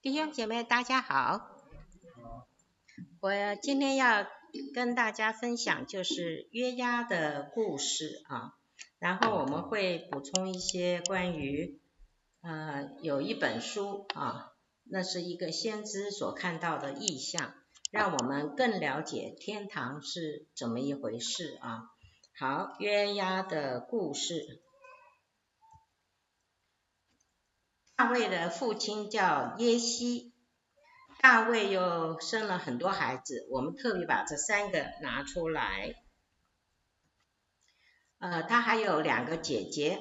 弟兄姐妹，大家好。我今天要跟大家分享就是约押的故事啊，然后我们会补充一些关于呃有一本书啊，那是一个先知所看到的异象，让我们更了解天堂是怎么一回事啊。好，约押的故事。大卫的父亲叫耶西，大卫又生了很多孩子，我们特别把这三个拿出来。呃，他还有两个姐姐，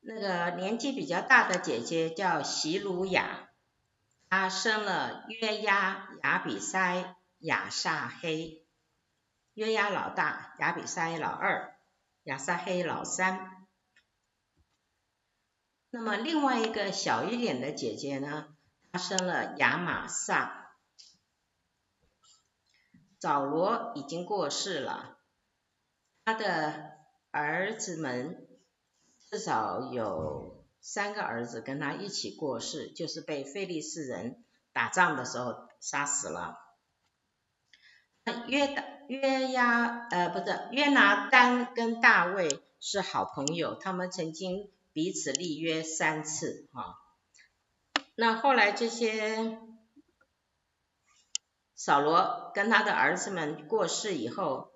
那个年纪比较大的姐姐叫洗鲁雅，她生了约押、亚比筛、亚撒黑。约押老大，亚比筛老二，亚撒黑老三。那么另外一个小一点的姐姐呢，她生了亚玛萨。早罗已经过世了，他的儿子们至少有三个儿子跟他一起过世，就是被非利士人打仗的时候杀死了。约大约押呃不是约拿单跟大卫是好朋友，他们曾经。彼此立约三次，哈。那后来这些扫罗跟他的儿子们过世以后，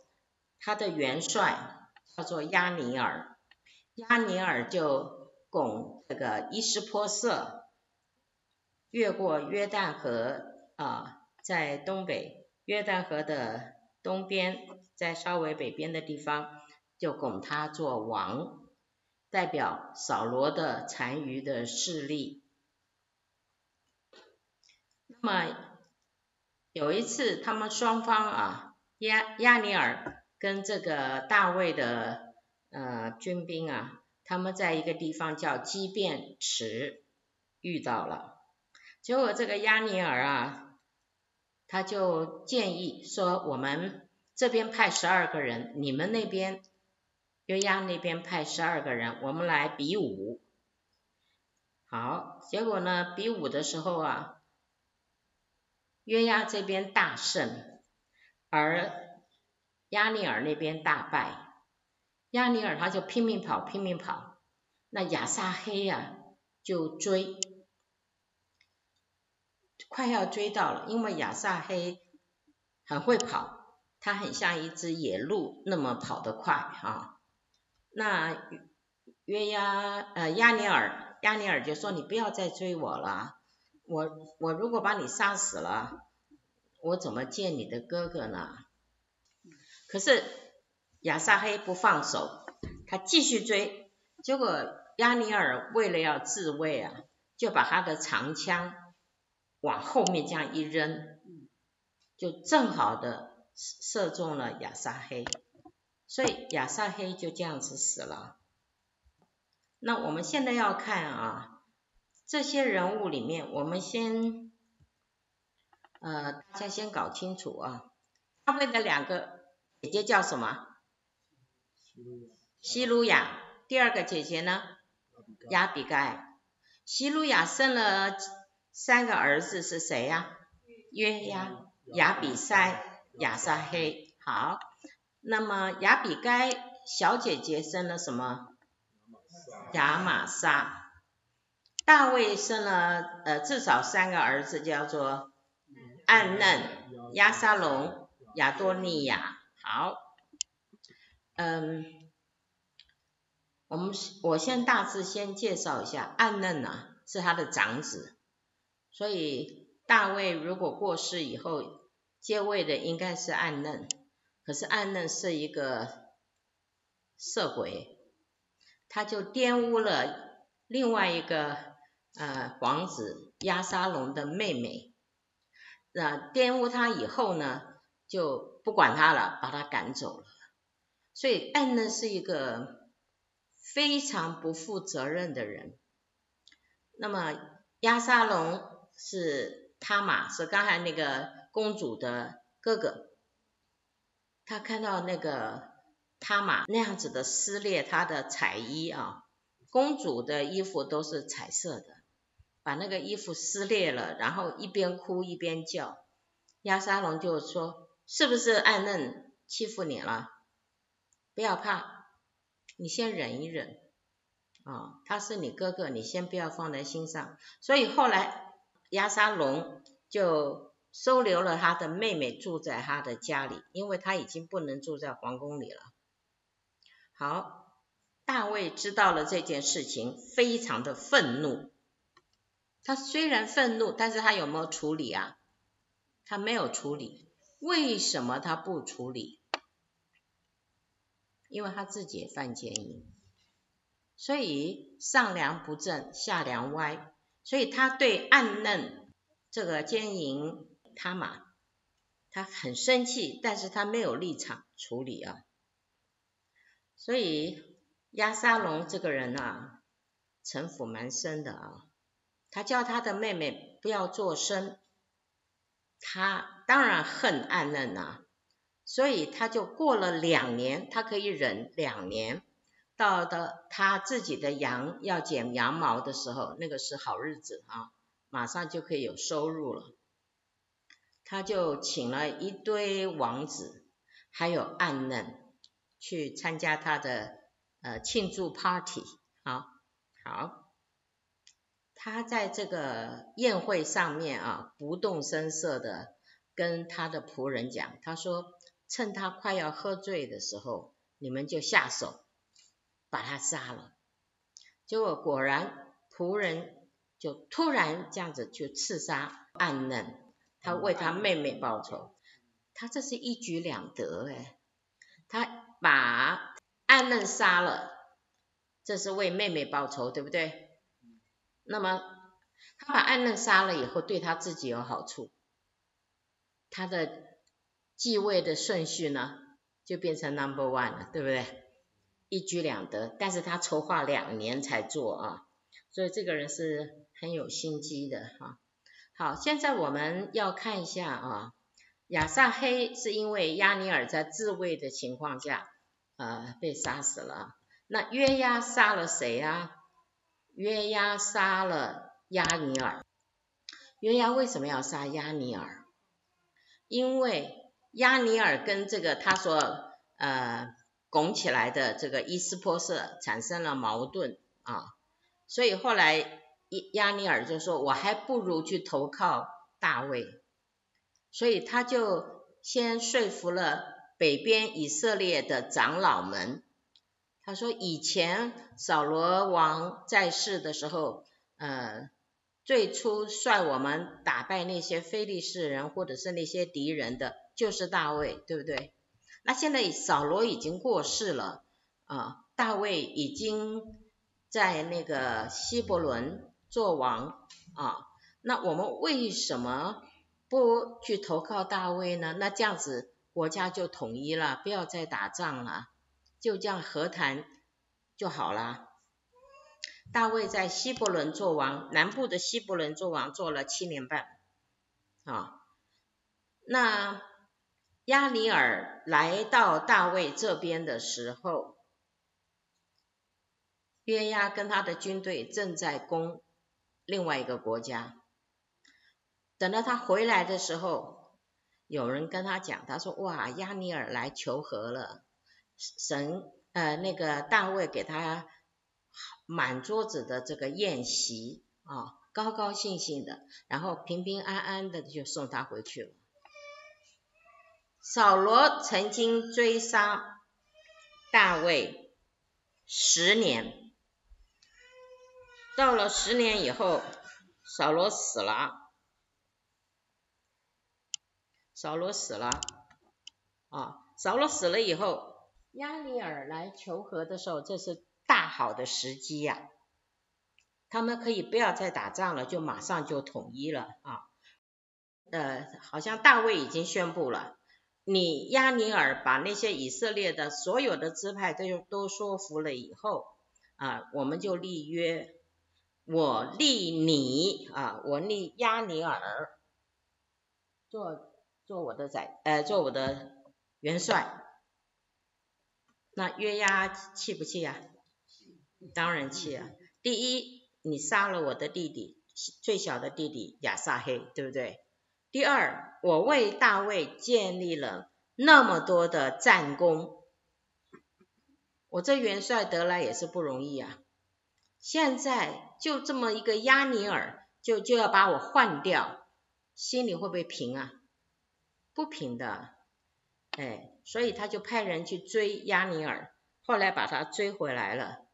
他的元帅叫做亚尼尔，亚尼尔就拱这个伊施波设，越过约旦河啊，在东北约旦河的东边，在稍微北边的地方，就拱他做王。代表扫罗的残余的势力。那么有一次，他们双方啊，押押尼尔跟这个大卫的呃军兵啊，他们在一个地方叫基遍池遇到了。结果这个押尼尔啊，他就建议说，我们这边派十二个人，你们那边。约押那边派十二个人，我们来比武。好，结果呢，比武的时候啊，约押这边大胜，而押尼尔那边大败。押尼尔他就拼命跑，拼命跑。那亚撒黑呀、就追，快要追到了，因为亚撒黑很会跑，他很像一只野鹿那么跑得快啊。那约押呃亚尼尔亚尼尔就说，你不要再追我了，我我如果把你杀死了，我怎么见你的哥哥呢？可是亚撒黑不放手，他继续追，结果亚尼尔为了要自卫啊，就把他的长枪往后面这样一扔，就正好的射中了亚撒黑。所以亚撒黑就这样子死了。那我们现在要看啊，这些人物里面，我们先，呃，大家先搞清楚啊。大卫的两个姐姐叫什么？西鲁雅。第二个姐姐呢？亚比盖。西鲁雅生了三个儿子是谁呀、啊？约押、亚比塞、亚撒黑。好。那么雅比该小姐姐生了什么？雅玛莎。大卫生了呃至少三个儿子，叫做暗嫩、押沙龙、亚多尼亚。好，嗯，我们我先大致先介绍一下，暗嫩呢、啊、是他的长子，所以大卫如果过世以后接位的应该是暗嫩。可是暗嫩是一个色鬼，他就玷污了另外一个呃王子亚沙龙的妹妹，那玷污他以后呢，就不管他了，把他赶走了。所以暗嫩是一个非常不负责任的人。那么亚沙龙是他嘛，是刚才那个公主的哥哥。他看到那个他玛那样子的撕裂他的彩衣啊，公主的衣服都是彩色的，把那个衣服撕裂了，然后一边哭一边叫。亚沙龙就说：“是不是暗嫩欺负你了？不要怕，你先忍一忍。啊、他是你哥哥，你先不要放在心上。”所以后来亚沙龙就收留了他的妹妹住在他的家里，因为他已经不能住在皇宫里了。好，大卫知道了这件事情，非常的愤怒。他虽然愤怒，但是他有没有处理啊？他没有处理，为什么他不处理？因为他自己犯奸淫，所以上梁不正下梁歪，所以他对暗嫩这个奸淫他嘛，他很生气，但是他没有立场处理啊。所以亚沙龙这个人啊，城府蛮深的啊，他叫他的妹妹不要作声。他当然恨暗嫩呐，所以他就过了两年，他可以忍两年，到的他自己的羊要剪羊毛的时候，那个是好日子啊，马上就可以有收入了。他就请了一堆王子，还有暗嫩去参加他的呃庆祝 party，好，好。他在这个宴会上面啊，不动声色的跟他的仆人讲，他说：“趁他快要喝醉的时候，你们就下手把他杀了。”结果果然仆人就突然这样子去刺杀暗嫩，他为他妹妹报仇，他这是一举两得哎，他把暗嫩杀了，这是为妹妹报仇，对不对？那么他把暗嫩杀了以后，对他自己有好处，他的继位的顺序呢，就变成 number one 了，对不对？一举两得，但是他筹划两年才做啊，所以这个人是很有心机的哈。好，现在我们要看一下啊，亚撒黑是因为亚尼尔在自卫的情况下，呃，被杀死了。那约押杀了谁啊？约押杀了亚尼尔。约押为什么要杀亚尼尔？因为亚尼尔跟这个他所呃拱起来的这个伊斯波设产生了矛盾啊，所以后来亚尼尔就说：“我还不如去投靠大卫。”所以他就先说服了北边以色列的长老们。他说：“以前扫罗王在世的时候，呃，最初率我们打败那些非利士人或者是那些敌人的，就是大卫，对不对？那现在扫罗已经过世了，啊、呃，大卫已经在那个希伯伦做王啊，那我们为什么不去投靠大卫呢？那这样子国家就统一了，不要再打仗了。”就这样和谈就好了。大卫在希伯伦做王，南部的希伯伦做王做了七年半。啊，那亚尼尔来到大卫这边的时候，约押跟他的军队正在攻另外一个国家。等到他回来的时候，有人跟他讲，他说：“哇，押尼珥来求和了。”神呃，那个大卫给他满桌子的这个宴席啊，高高兴兴的，然后平平安安的就送他回去了。扫罗曾经追杀大卫十年，到了十年以后，扫罗死了，扫罗死了啊，扫罗死了以后。亚尼尔来求和的时候，这是大好的时机呀、他们可以不要再打仗了，就马上就统一了啊。呃，好像大卫已经宣布了，你亚尼尔把那些以色列的所有的支派都都说服了以后啊，我们就立约，我立你啊，我立押尼珥做做我的宰，呃，做我的元帅。那约押气不气呀？当然气啊！第一，你杀了我的弟弟，最小的弟弟亚撒黑，对不对？第二，我为大卫建立了那么多的战功，我这元帅得来也是不容易啊。现在就这么一个押尼尔，就就要把我换掉，心里会不会平啊？不平的，哎，所以他就派人去追押尼尔，后来把他追回来了。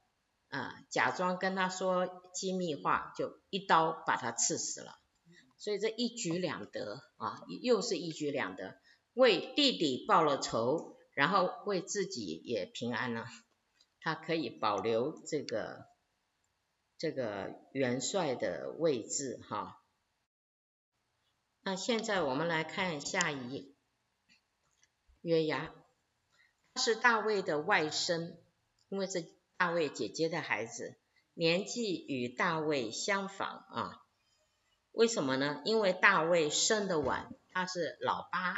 啊，假装跟他说机密话，就一刀把他刺死了。所以这一举两得啊，又是一举两得，为弟弟报了仇，然后为自己也平安了。他可以保留这个这个元帅的位置哈。那现在我们来看下一页，约押，他是大卫的外甥，因为这。大卫姐姐的孩子，年纪与大卫相仿啊？为什么呢？因为大卫生的晚，他是老八，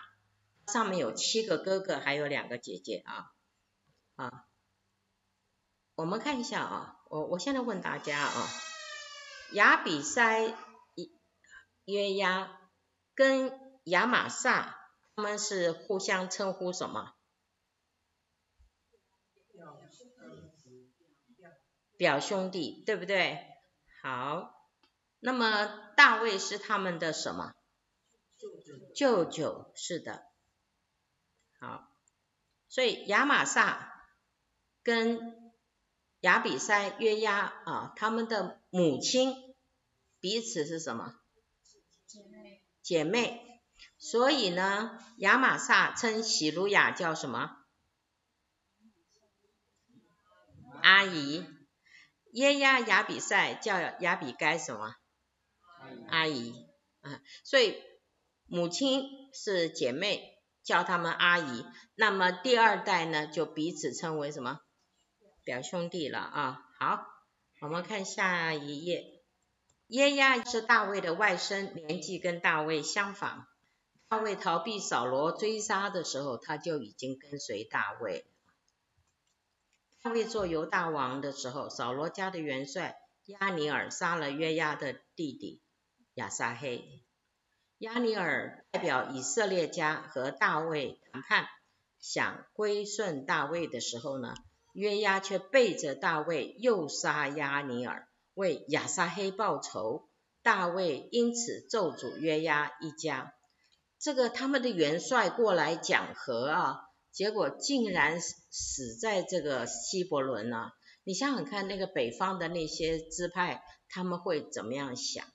上面有七个哥哥，还有两个姐姐啊啊。我们看一下啊，我我现在问大家啊，亚比筛、约押跟亚玛撒，他们是互相称呼什么？表兄弟，对不对？好，那么大卫是他们的什么？舅舅，是的。好，所以亚玛撒跟亚比塞、约押啊，他们的母亲彼此是什么？姐妹。姐妹。所以呢，亚玛撒称喜鲁雅叫什么？阿姨。约押亚比赛叫亚比该什么？阿姨啊，所以母亲是姐妹，叫他们阿姨。那么第二代呢，就彼此称为什么？表兄弟了啊。好，我们看下一页。约押是大卫的外甥，年纪跟大卫相仿。大卫逃避扫罗追杀的时候，他就已经跟随大卫。大卫做犹大王的时候，扫罗家的元帅押尼尔杀了约押的弟弟亚撒黑。押尼尔代表以色列家和大卫谈判，想归顺大卫的时候呢，约押却背着大卫又杀押尼珥，为亚撒黑报仇。大卫因此咒诅约押一家。这个他们的元帅过来讲和啊。结果竟然死在这个希伯伦了。你想想看，那个北方的那些支派，他们会怎么样想？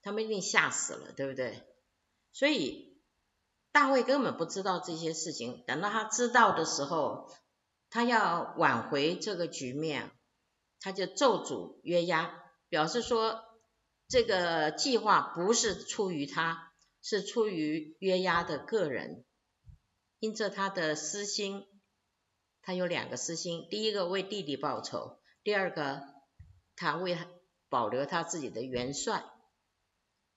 他们一定吓死了，对不对？所以大卫根本不知道这些事情。等到他知道的时候，他要挽回这个局面，他就咒诅约押，表示说这个计划不是出于他，是出于约押的个人。因着他的私心，他有两个私心：第一个为弟弟报仇，第二个他为保留他自己的元帅，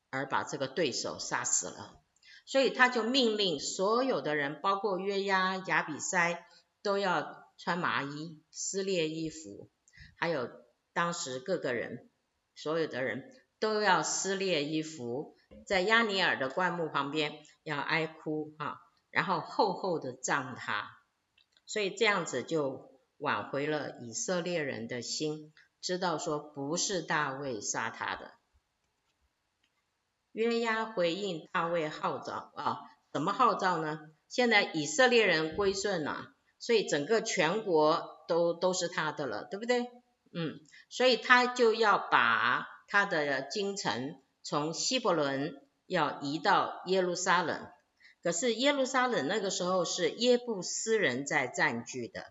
而把这个对手杀死了。所以他就命令所有的人，包括约押、亚比筛，都要穿麻衣、撕裂衣服，还有当时各个人，所有的人都要撕裂衣服，在亚尼尔的棺木旁边要哀哭啊。然后厚厚的葬他，所以这样子就挽回了以色列人的心，知道说不是大卫杀他的。约押回应大卫号召啊，怎么号召呢？现在以色列人归顺了，所以整个全国都都是他的了，对不对？嗯，所以他就要把他的京城从希伯伦要移到耶路撒冷。可是耶路撒冷那个时候是耶布斯人在占据的，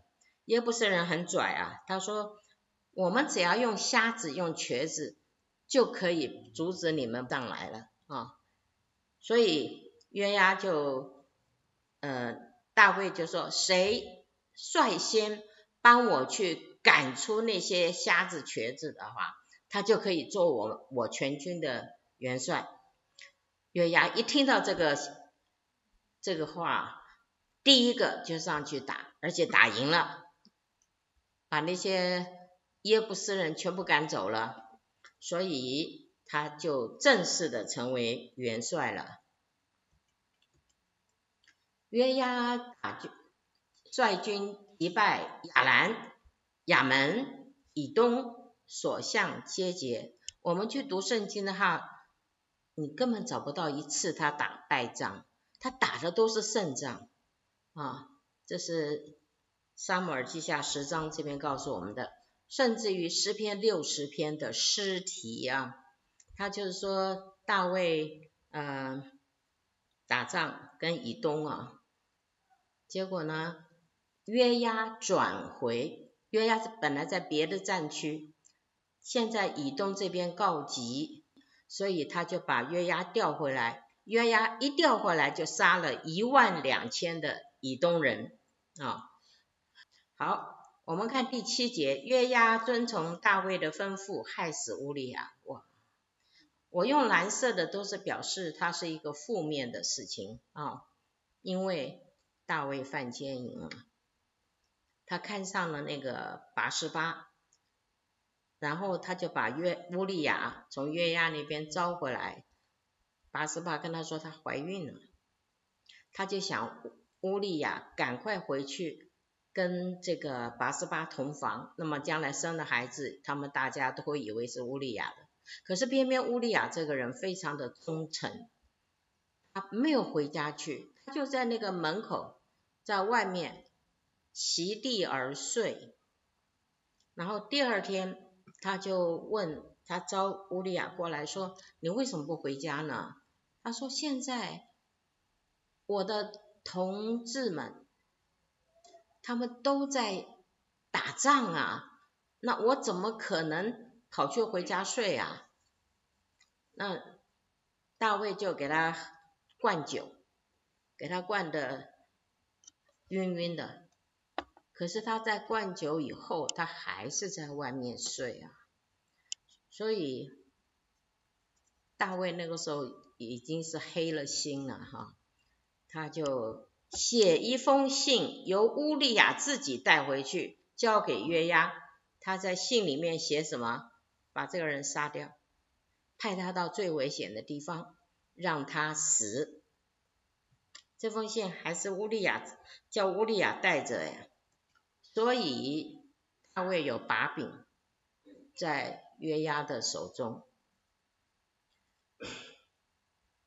耶布斯人很拽啊，他说我们只要用瞎子用瘸子就可以阻止你们上来了啊，所以约押就，呃，大卫就说谁率先帮我去赶出那些瞎子瘸子的话，他就可以做我我全军的元帅。约押一听到这个。这个话，第一个就上去打，而且打赢了，把那些耶布斯人全部赶走了，所以他就正式的成为元帅了。约押打就率军击败亚兰、亚门、以东，所向皆捷。我们去读圣经的话，你根本找不到一次他打败仗，他打的都是胜仗啊。这是撒母耳记下十章这边告诉我们的，甚至于诗篇六十篇的诗题啊，他就是说大卫嗯、呃、打仗跟以东啊。结果呢，约押转回，约押是本来在别的战区，现在以东这边告急，所以他就把约押调回来。约押一调回来，就杀了一万两千的以东人啊。好，我们看第七节，约押遵从大卫的吩咐，害死乌利亚。哇，我用蓝色的都是表示它是一个负面的事情啊，因为。大卫犯奸淫了，他看上了那个八十八，然后他就把约乌利亚从约亚那边招回来。八十八跟他说她怀孕了，他就想乌利亚赶快回去跟这个八十八同房，那么将来生的孩子，他们大家都会以为是乌利亚的。可是偏偏乌利亚这个人非常的忠诚，他没有回家去，他就在那个门口。在外面席地而睡，然后第二天他就问他招乌利亚过来说：“你为什么不回家呢？”他说：“现在我的同志们他们都在打仗啊，那我怎么可能跑去回家睡啊？”那大卫就给他灌酒，给他灌的。晕晕的，可是他在灌酒以后，他还是在外面睡啊。所以大卫那个时候已经是黑了心了哈，他就写一封信，由乌利亚自己带回去，交给约押。他在信里面写什么？把这个人杀掉，派他到最危险的地方，让他死。这封信还是乌利亚叫乌利亚带着呀，所以大卫有把柄在约押的手中。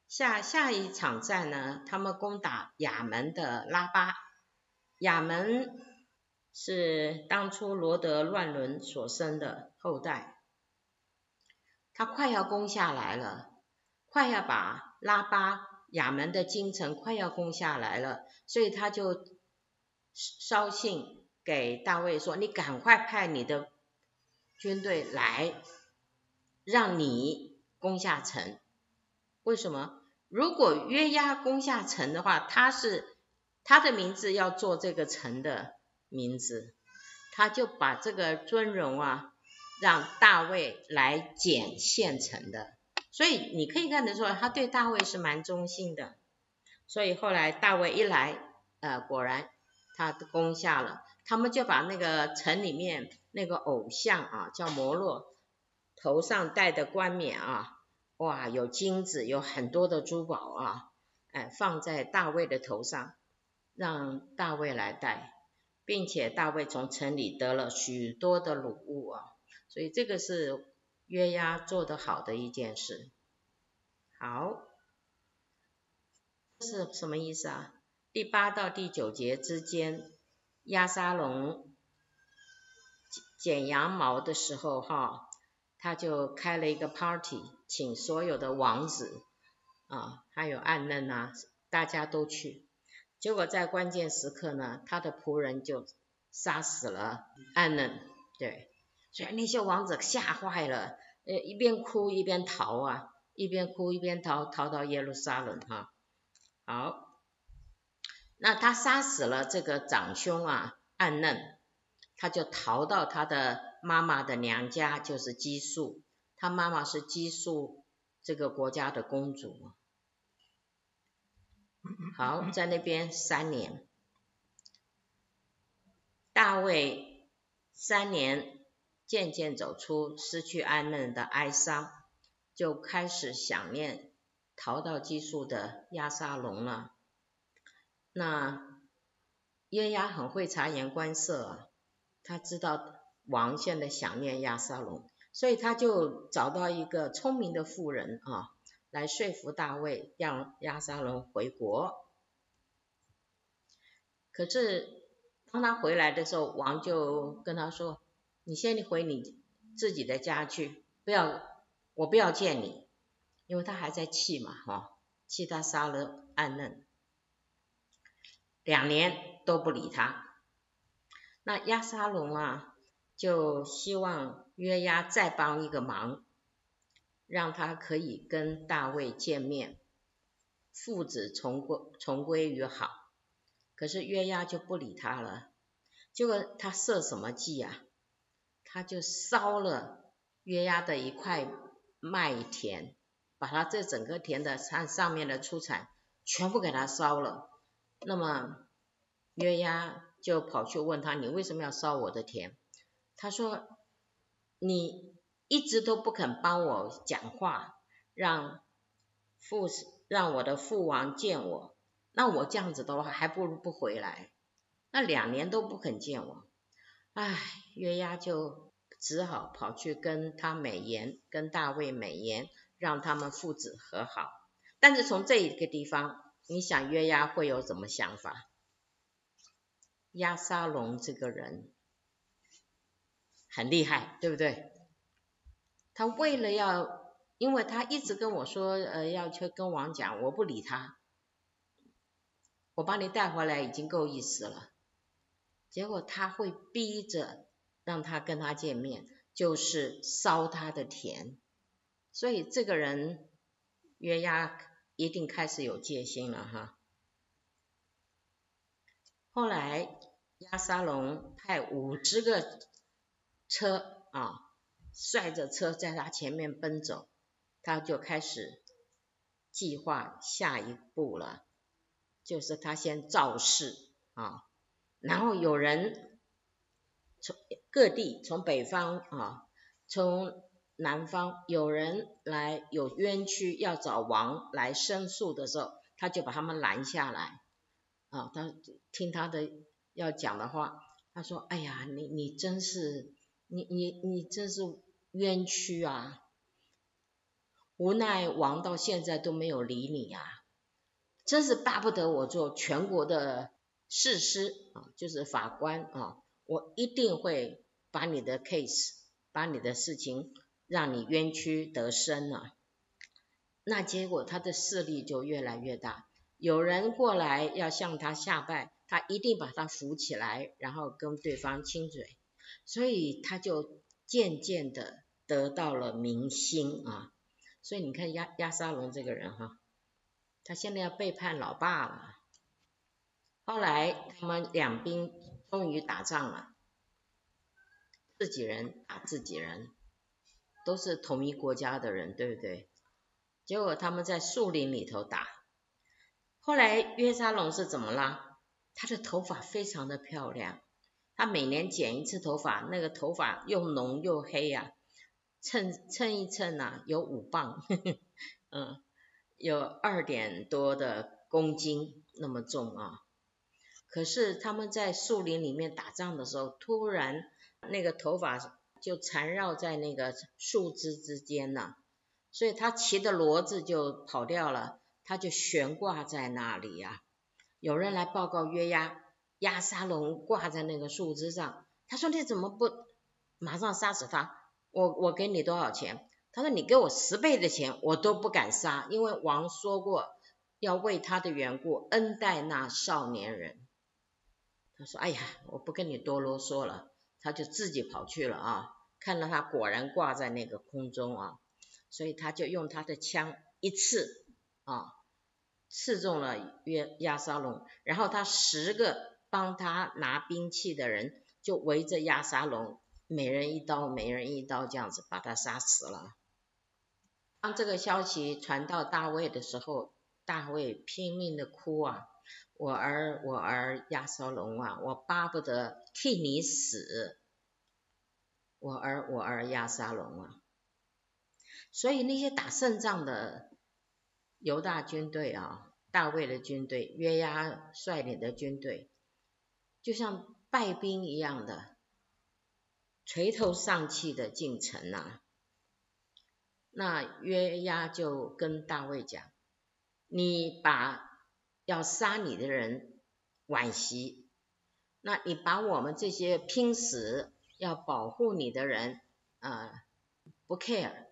下下一场战呢，他们攻打亚门的拉巴，亚门是当初罗德乱伦所生的后代，他快要攻下来了，快要把拉巴。亚门的京城快要攻下来了，所以他就捎信给大卫说：“你赶快派你的军队来，让你攻下城。为什么？如果约押攻下城的话，他是他的名字要做这个城的名字，他就把这个尊荣啊，让大卫来捡现成的。”所以你可以看得出来，他对大卫是蛮忠心的。所以后来大卫一来，呃，果然他攻下了，他们就把那个城里面那个偶像啊，叫摩洛，头上戴的冠冕啊，哇，有金子，有很多的珠宝啊，哎，放在大卫的头上，让大卫来戴，并且大卫从城里得了许多的掳物啊，所以这个是。约押做得好的一件事，好，这是什么意思啊？第八到第九节之间，押沙龙剪羊毛的时候，哈，他就开了一个 party，请所有的王子啊，还有暗嫩啊，大家都去。结果在关键时刻呢，他的仆人就杀死了暗嫩，对。所以那些王子吓坏了，呃，一边哭一边逃啊，一边哭一边逃，逃到耶路撒冷哈。好，那他杀死了这个长兄啊，暗嫩，他就逃到他的妈妈的娘家，就是基述，他妈妈是基述这个国家的公主。好，在那边三年，大卫三年。渐渐走出失去暗嫩的哀伤，就开始想念逃到基述的亚沙龙了。那约押很会察言观色啊，他知道王现在想念亚沙龙，所以他就找到一个聪明的妇人啊，来说服大卫让亚沙龙回国。可是当他回来的时候，王就跟他说：“你先回你自己的家去，不要，我不要见你，因为他还在气嘛，哈，气他杀了暗嫩，两年都不理他。那押沙龙啊，就希望约押再帮一个忙，让他可以跟大卫见面，父子重归重归于好。”可是约押就不理他了，结果他设什么计啊？他就烧了约押的一块麦田，把他这整个田的上上面的出产全部给他烧了。那么约押就跑去问他：“你为什么要烧我的田？”他说：“你一直都不肯帮我讲话，让父让我的父王见我。”那我这样子的话，还不如不回来。那两年都不肯见我，唉，约押就只好跑去跟他美言，跟大卫美言，让他们父子和好。但是从这一个地方，你想约押会有什么想法？押沙龙这个人很厉害，对不对？他为了要，因为他一直跟我说，呃，要去跟王讲，我不理他。我把你带回来已经够意思了，结果他会逼着让他跟他见面，就是烧他的田，所以这个人约押一定开始有戒心了哈。后来亚沙龙派五十个车啊，率着车在他前面奔走，他就开始计划下一步了。就是他先造势啊，然后有人从各地，从北方啊，从南方有人来有冤屈要找王来申诉的时候，他就把他们拦下来啊，他听他的要讲的话，他说：“哎呀，你你真是你你你真是冤屈啊，无奈王到现在都没有理你啊。”真是巴不得我做全国的士师啊，就是法官啊，我一定会把你的 case，把你的事情让你冤屈得伸啊。那结果他的势力就越来越大，有人过来要向他下拜，他一定把他扶起来，然后跟对方亲嘴，所以他就渐渐的得到了民心啊。所以你看亚亚沙龙这个人哈。他现在要背叛老爸了。后来他们两兵终于打仗了，自己人打自己人，都是同一国家的人，对不对？结果他们在树林里头打。后来约沙龙是怎么了？他的头发非常的漂亮，他每年剪一次头发，那个头发又浓又黑呀、啊，称称一称呐、有五磅，嗯。有二点多的公斤那么重啊！可是他们在树林里面打仗的时候，突然那个头发就缠绕在那个树枝之间了，所以他骑的骡子就跑掉了，他就悬挂在那里呀。有人来报告约押，押沙龙挂在那个树枝上，他说，你怎么不马上杀死他？我我给你多少钱？他说：“你给我十倍的钱，我都不敢杀，因为王说过要为他的缘故恩待那少年人。”他说：“哎呀，我不跟你多啰嗦了。”他就自己跑去了啊，看到他果然挂在那个空中啊，所以他就用他的枪一刺啊，刺中了约亚沙龙，然后他十个帮他拿兵器的人就围着亚沙龙，每人一刀，每人一刀，这样子把他杀死了。当这个消息传到大卫的时候，大卫拼命的哭啊！我儿，我儿押沙龙啊，我巴不得替你死！我儿，我儿押沙龙啊！所以那些打胜仗的犹大军队啊，大卫的军队，约押率领的军队，就像败兵一样的，垂头丧气的进城呐、啊。那约押就跟大卫讲：“你把要杀你的人惋惜，那你把我们这些拼死要保护你的人啊、呃、不 care。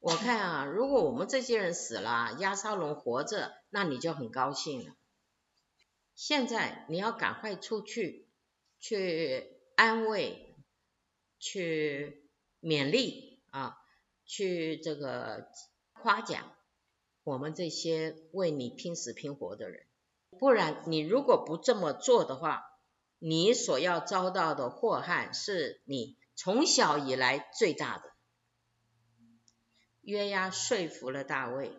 我看啊，如果我们这些人死了，亚沙龙活着，那你就很高兴了。现在你要赶快出去，去安慰，去勉励啊。”去这个夸奖我们这些为你拼死拼活的人，不然你如果不这么做的话，你所要遭到的祸害是你从小以来最大的。约押说服了大卫，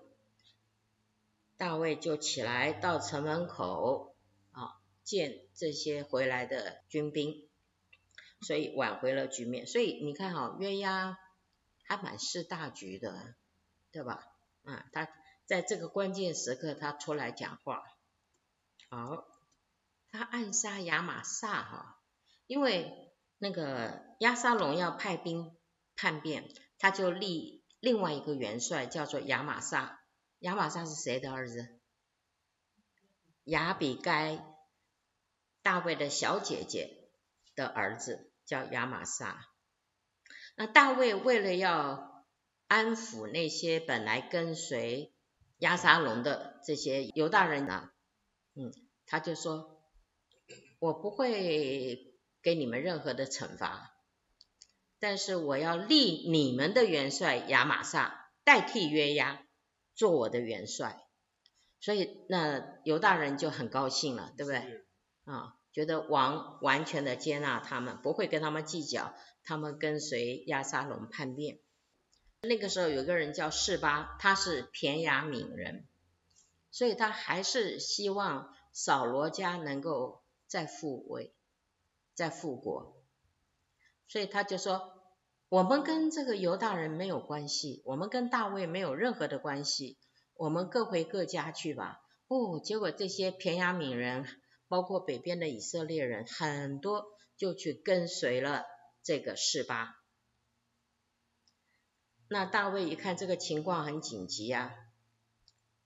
大卫就起来到城门口啊见这些回来的军兵，所以挽回了局面。所以你看哈，约押。还蛮识大局的，对吧？啊，他在这个关键时刻，他出来讲话。好，他暗杀亚玛撒哈，因为那个亚沙龙要派兵叛变，他就立另外一个元帅叫做亚玛撒。亚玛撒是谁的儿子？亚比该，大卫的小姐姐的儿子叫亚玛撒。那大卫为了要安抚那些本来跟随押沙龙的这些犹大人呢，嗯，他就说，我不会给你们任何的惩罚，但是我要立你们的元帅亚玛撒代替约押做我的元帅，所以那犹大人就很高兴了，对不对？啊。觉得王完全的接纳他们，不会跟他们计较，他们跟随亚沙龙叛变。那个时候有个人叫示巴，他是便雅悯人，所以他还是希望扫罗家能够再复位，再复国。所以他就说：我们跟这个犹大人没有关系，我们跟大卫没有任何的关系，我们各回各家去吧。哦，结果这些便雅悯人。包括北边的以色列人很多就去跟随了这个示巴。那大卫一看这个情况很紧急啊，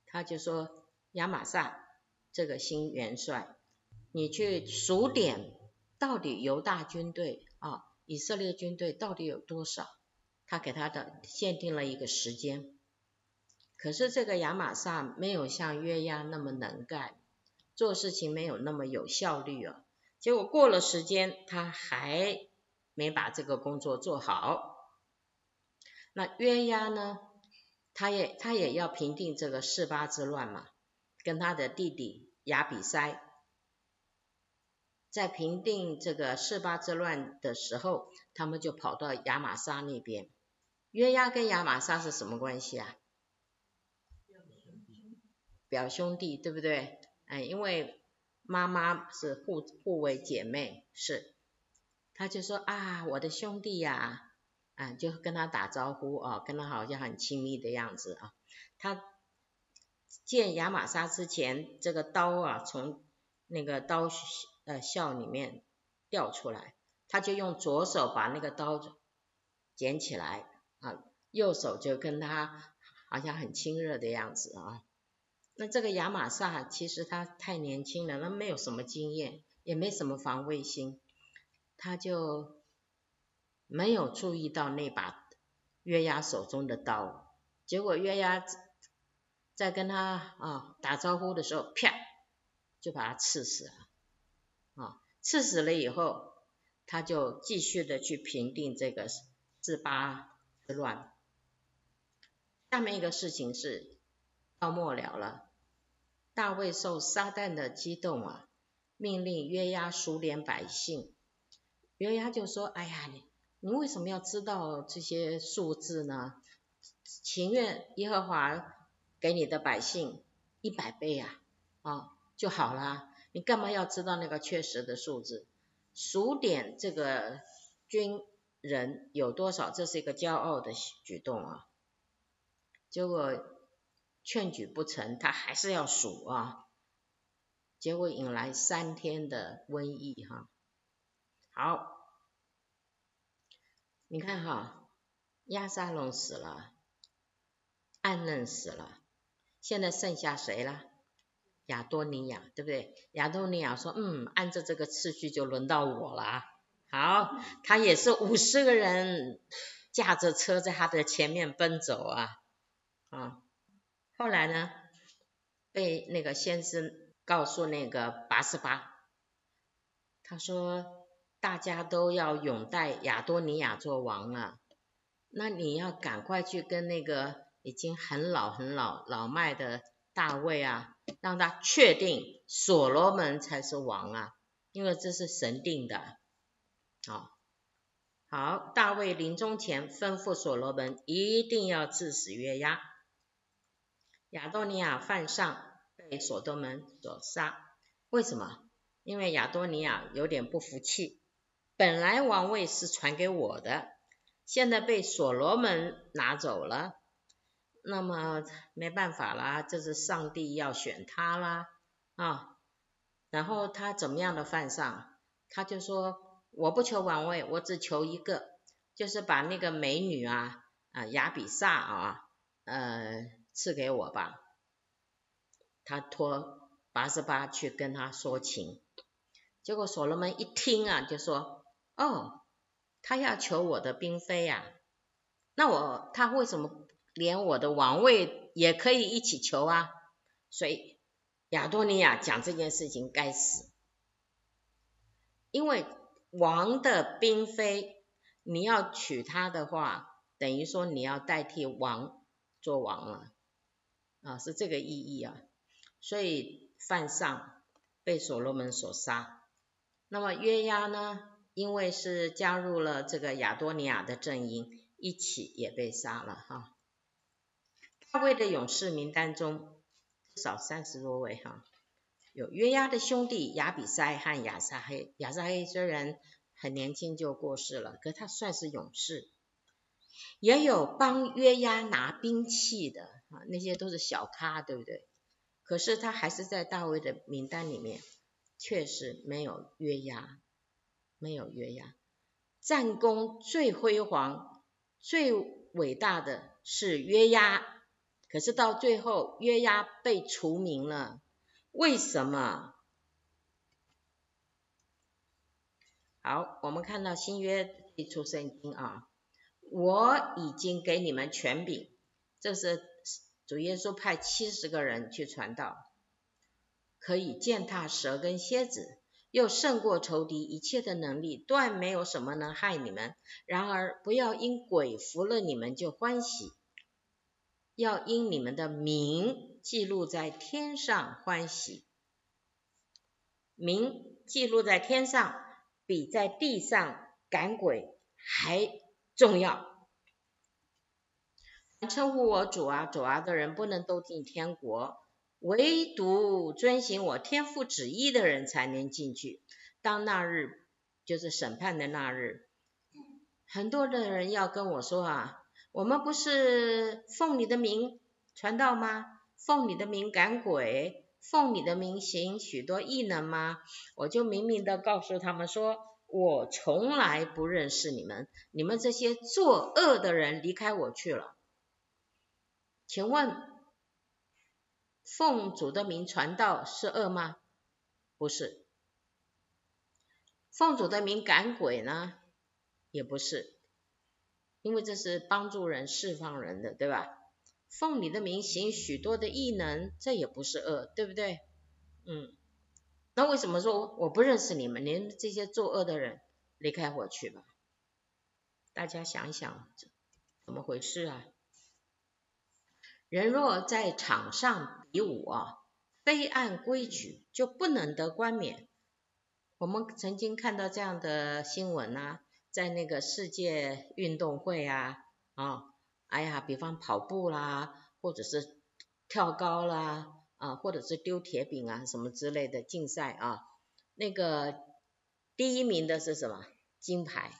他就说：亚玛撒这个新元帅，你去数点到底犹大军队啊，以色列军队到底有多少？他给他的限定了一个时间。可是这个亚玛撒没有像约押那么能干。做事情没有那么有效率啊，结果过了时间，他还没把这个工作做好。那约押呢，他也他也要平定这个示巴之乱嘛，跟他的弟弟亚比筛，在平定这个示巴之乱的时候，他们就跑到亚玛撒那边。约押跟亚玛撒是什么关系啊？表兄弟，对不对？哎，因为妈妈是互互为姐妹，是，他就说啊，我的兄弟呀，啊就跟他打招呼啊，跟他好像很亲密的样子啊。他见亚玛莎之前，这个刀啊从那个刀呃鞘里面掉出来，他就用左手把那个刀捡起来啊，右手就跟他好像很亲热的样子啊。那这个亚玛撒其实他太年轻了，那没有什么经验，也没什么防卫心，他就没有注意到那把约押手中的刀，结果约押在跟他啊打招呼的时候，啪就把他刺死了，啊，刺死了以后，他就继续的去平定这个自巴之乱。下面一个事情是。到末了了，大卫受撒旦的激动啊，命令约押数点百姓。约押就说：“哎呀，你你为什么要知道这些数字呢？情愿耶和华给你的百姓一百倍啊，啊就好了。你干嘛要知道那个确实的数字？数点这个军人有多少，这是一个骄傲的举动啊。结果劝举不成，他还是要数啊。结果引来三天的瘟疫哈。好，你看哈，亚沙龙死了，暗嫩死了，现在剩下谁了？亚多尼亚，对不对？亚多尼亚说，嗯，按照这个次序就轮到我了。好，他也是五十个人驾着车在他的前面奔走啊，啊，后来呢，被那个先生。告诉那个拔示巴，他说大家都要拥戴亚多尼亚做王了，那你要赶快去跟那个已经很老很老老迈的大卫啊，让他确定所罗门才是王啊，因为这是神定的。好，好，大卫临终前吩咐所罗门一定要治死约押，亚多尼亚犯上。被所罗门所杀，为什么？因为亚多尼亚有点不服气，本来王位是传给我的，现在被所罗门拿走了，那么没办法啦，这是上帝要选他啦啊。然后他怎么样的犯上？他就说我不求王位，我只求一个，就是把那个美女啊啊亚比煞啊呃赐给我吧。他托八十八去跟他说情，结果所罗门一听啊，就说：“哦，他要求我的嫔妃呀，那我他为什么连我的王位也可以一起求啊？”所以亚多尼亚讲这件事情该死，因为王的嫔妃你要娶她的话，等于说你要代替王做王了，啊，是这个意义啊。所以犯上被所罗门所杀。那么约押呢？因为是加入了这个亚多尼亚的阵营，一起也被杀了哈。大卫的勇士名单中至少三十多位哈，有约押的兄弟亚比筛和亚撒黑。亚撒黑虽然很年轻就过世了，可他算是勇士。也有帮约押拿兵器的啊，那些都是小咖，对不对？可是他还是在大卫的名单里面，确实没有约押，没有约押。战功最辉煌、最伟大的是约押，可是到最后约押被除名了，为什么？好，我们看到新约一出圣经啊，我已经给你们权柄，这是。主耶稣派七十个人去传道，可以践踏蛇跟蝎子，又胜过仇敌一切的能力，断没有什么能害你们。然而不要因鬼服了你们就欢喜，要因你们的名记录在天上欢喜。名记录在天上，比在地上赶鬼还重要。称呼我主啊主啊的人不能都进天国，唯独遵行我天父旨意的人才能进去。当那日，就是审判的那日，很多的人要跟我说啊，我们不是奉你的名传道吗？奉你的名赶鬼，奉你的名行许多异能吗？我就明明的告诉他们说，我从来不认识你们，你们这些作恶的人，离开我去了。请问，奉主的名传道是恶吗？不是。奉主的名赶鬼呢？也不是，因为这是帮助人、释放人的，对吧？奉你的名行许多的异能，这也不是恶，对不对？嗯。那为什么说我不认识你们？连这些作恶的人，离开我去吧。大家想一想，怎么回事啊？人若在场上比武啊，非按规矩就不能得冠冕。我们曾经看到这样的新闻啊，在那个世界运动会啊，啊，哎呀，比方跑步啦，或者是跳高啦，啊，或者是丢铁饼啊，什么之类的竞赛啊，那个第一名的是什么？金牌，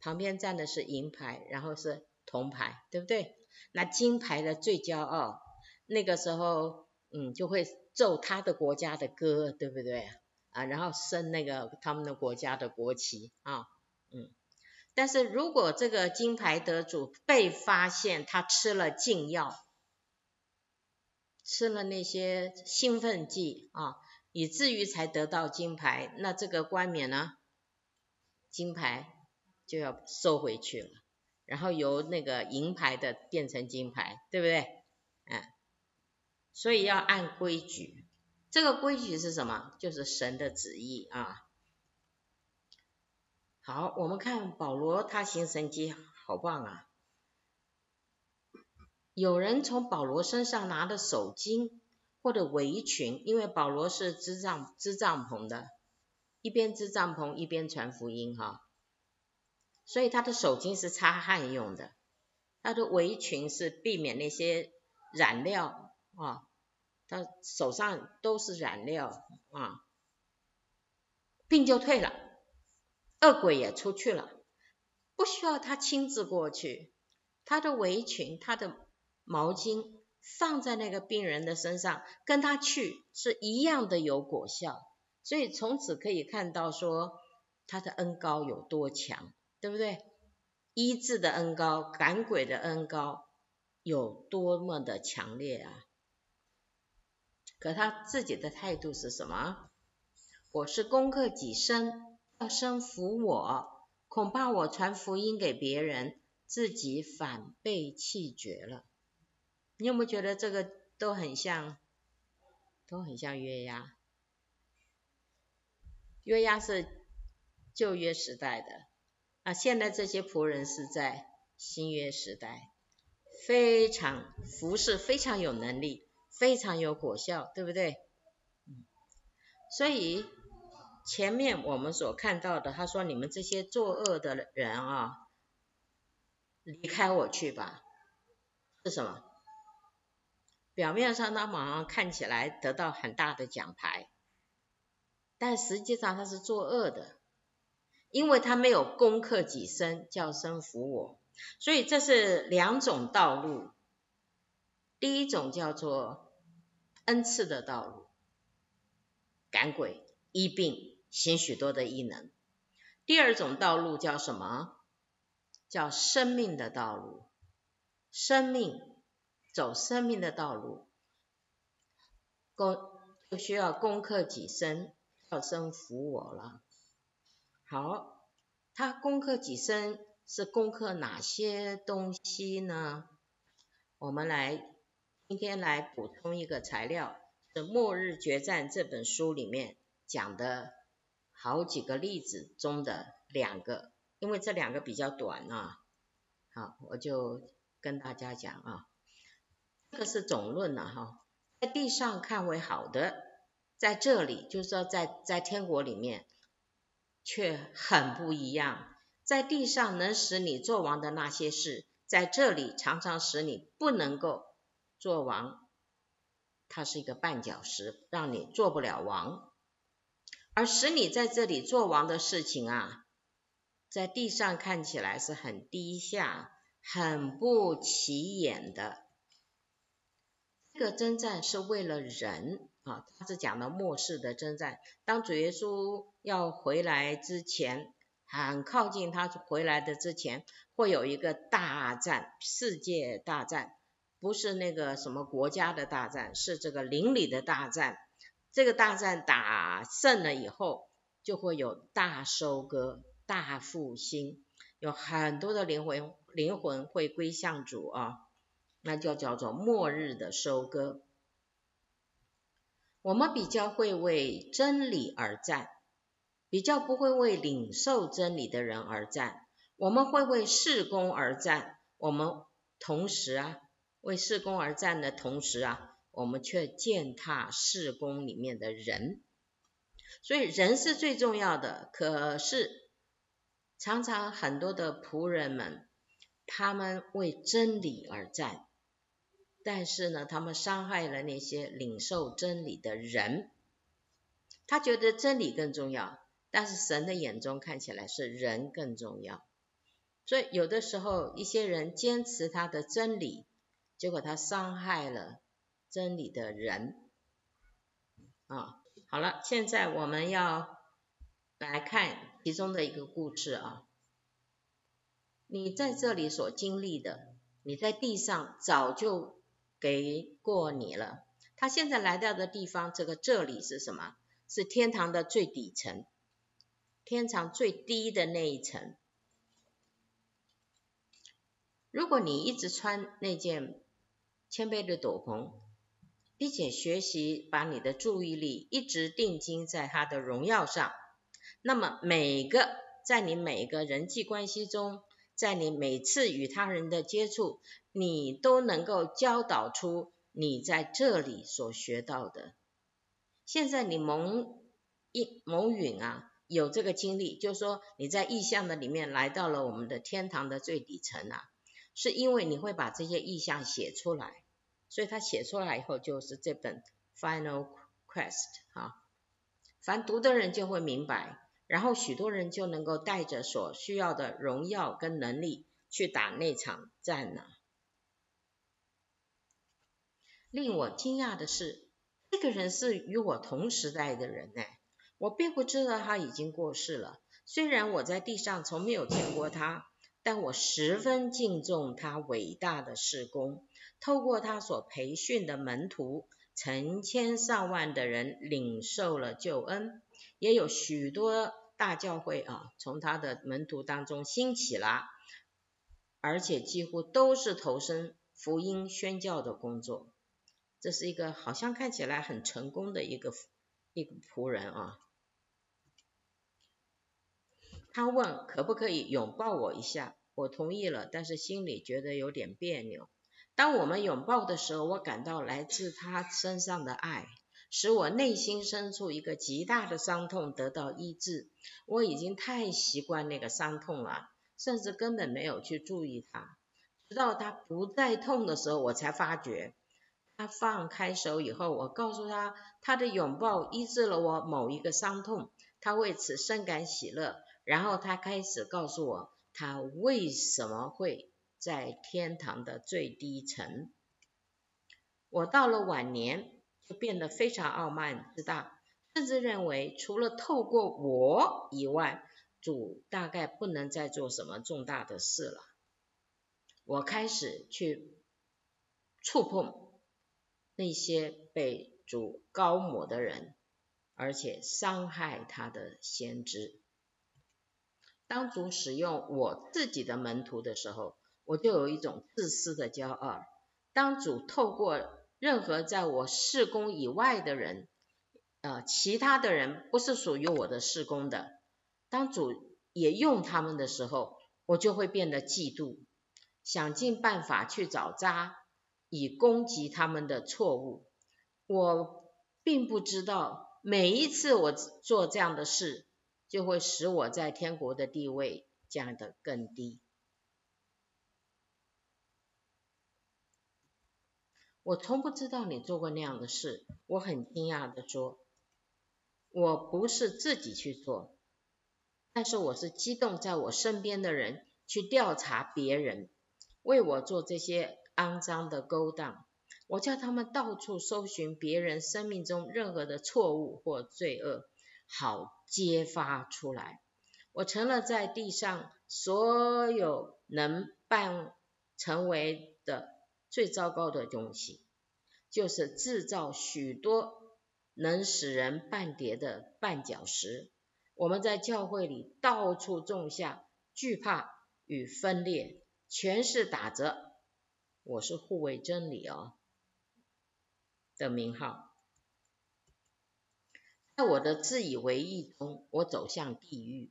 旁边站的是银牌，然后是铜牌，对不对？那金牌的最骄傲，那个时候，嗯，就会奏他的国家的歌，对不对？啊，然后升那个他们的国家的国旗啊，嗯。但是如果这个金牌得主被发现他吃了禁药，吃了那些兴奋剂啊，以至于才得到金牌，那这个冠冕呢，金牌。就要收回去了，然后由那个银牌的变成金牌，对不对？所以要按规矩，这个规矩是什么？就是神的旨意啊。好，我们看保罗他行神迹，好棒啊！有人从保罗身上拿的手巾或者围裙，因为保罗是支帐支帐篷的，一边支帐篷一边传福音哈。所以他的手巾是擦汗用的，他的围裙是避免那些染料啊，他手上都是染料啊，病就退了，恶鬼也出去了，不需要他亲自过去，他的围裙、他的毛巾放在那个病人的身上，跟他去是一样的有果效，所以从此可以看到说他的恩高有多强。对不对？医治的恩高，赶鬼的恩高，有多么的强烈啊！可他自己的态度是什么？我是攻克己身，要身服我，恐怕我传福音给别人，自己反被弃绝了。你有没有觉得这个都很像，都很像约押？约押是旧约时代的。啊，现在这些仆人是在新约时代，非常服侍，非常有能力，非常有果效，对不对？所以前面我们所看到的，他说你们这些作恶的人啊，离开我去吧，是什么？表面上他马上看起来得到很大的奖牌，但实际上他是作恶的。因为他没有攻克己身，叫身服我，所以这是两种道路。第一种叫做恩赐的道路，赶鬼、医病、行许多的异能。第二种道路叫什么？叫生命的道路。生命，走生命的道路，攻就需要攻克己身，叫身服我了。好，他攻克己身是攻克哪些东西呢？我们来今天来补充一个材料，是《末日决战》这本书里面讲的好几个例子中的两个，因为这两个比较短啊。好，我就跟大家讲啊，这个是总论了哈，在地上看为好的，在这里就是说在在天国里面。却很不一样，在地上能使你做王的那些事，在这里常常使你不能够做王，它是一个绊脚石，让你做不了王。而使你在这里做王的事情啊，在地上看起来是很低下、很不起眼的。这个征战是为了人。啊，他是讲的末世的征战。当主耶稣要回来之前，很靠近他回来的之前，会有一个大战，世界大战，不是那个什么国家的大战，是这个邻里的大战。这个大战打胜了以后，就会有大收割、大复兴，有很多的灵魂灵魂会归向主啊，那就叫做末日的收割。我们比较会为真理而战，比较不会为领受真理的人而战。我们会为事工而战，我们同时啊，为事工而战的同时啊，我们却践踏事工里面的人。所以人是最重要的，可是常常很多的仆人们，他们为真理而战。但是呢，他们伤害了那些领受真理的人。他觉得真理更重要，但是神的眼中看起来是人更重要。所以有的时候一些人坚持他的真理，结果他伤害了真理的人。啊，好了，现在我们要来看其中的一个故事啊。你在这里所经历的，你在地上早就给过你了。他现在来到的地方，这个这里是什么？是天堂的最底层，天堂最低的那一层。如果你一直穿那件谦卑的斗篷，并且学习把你的注意力一直定睛在他的荣耀上，那么每个在你每个人际关系中，在你每次与他人的接触，你都能够教导出你在这里所学到的。现在你蒙一蒙允啊，有这个经历，就是说你在意象的里面来到了我们的天堂的最底层啊，是因为你会把这些意象写出来，所以他写出来以后就是这本 Final Quest 啊，凡读的人就会明白。然后许多人就能够带着所需要的荣耀跟能力去打那场战了。令我惊讶的是，这个人是与我同时代的人呢。我并不知道他已经过世了。虽然我在地上从没有见过他，但我十分敬重他伟大的事工。透过他所培训的门徒，成千上万的人领受了救恩。也有许多大教会啊，从他的门徒当中兴起了，而且几乎都是投身福音宣教的工作。这是一个好像看起来很成功的一个一个仆人啊。他问可不可以拥抱我一下，我同意了，但是心里觉得有点别扭。当我们拥抱的时候，我感到来自他身上的爱。使我内心深处一个极大的伤痛得到医治。我已经太习惯那个伤痛了，甚至根本没有去注意它。直到他不再痛的时候，我才发觉。他放开手以后，我告诉他，他的拥抱医治了我某一个伤痛，他为此深感喜乐。然后他开始告诉我，他为什么会在天堂的最低层。我到了晚年。就变得非常傲慢自大，甚至认为除了透过我以外，主大概不能再做什么重大的事了。我开始去触碰那些被主高抹的人，而且伤害他的先知。当主使用我自己的门徒的时候，我就有一种自私的骄傲。当主透过任何在我事工以外的人，呃，其他的人不是属于我的事工的，当主也用他们的时候，我就会变得嫉妒，想尽办法去找渣，以攻击他们的错误。我并不知道，每一次我做这样的事，就会使我在天国的地位降得更低。我从不知道你做过那样的事，我很惊讶地说，我不是自己去做，但是我是激动在我身边的人去调查别人，为我做这些肮脏的勾当，我叫他们到处搜寻别人生命中任何的错误或罪恶，好揭发出来。我成了在地上所有能办成为的。最糟糕的东西，就是制造许多能使人绊跌的绊脚石。我们在教会里到处种下惧怕与分裂，全是打着“我是护卫真理”哦的名号。在我的自以为意中，我走向地狱；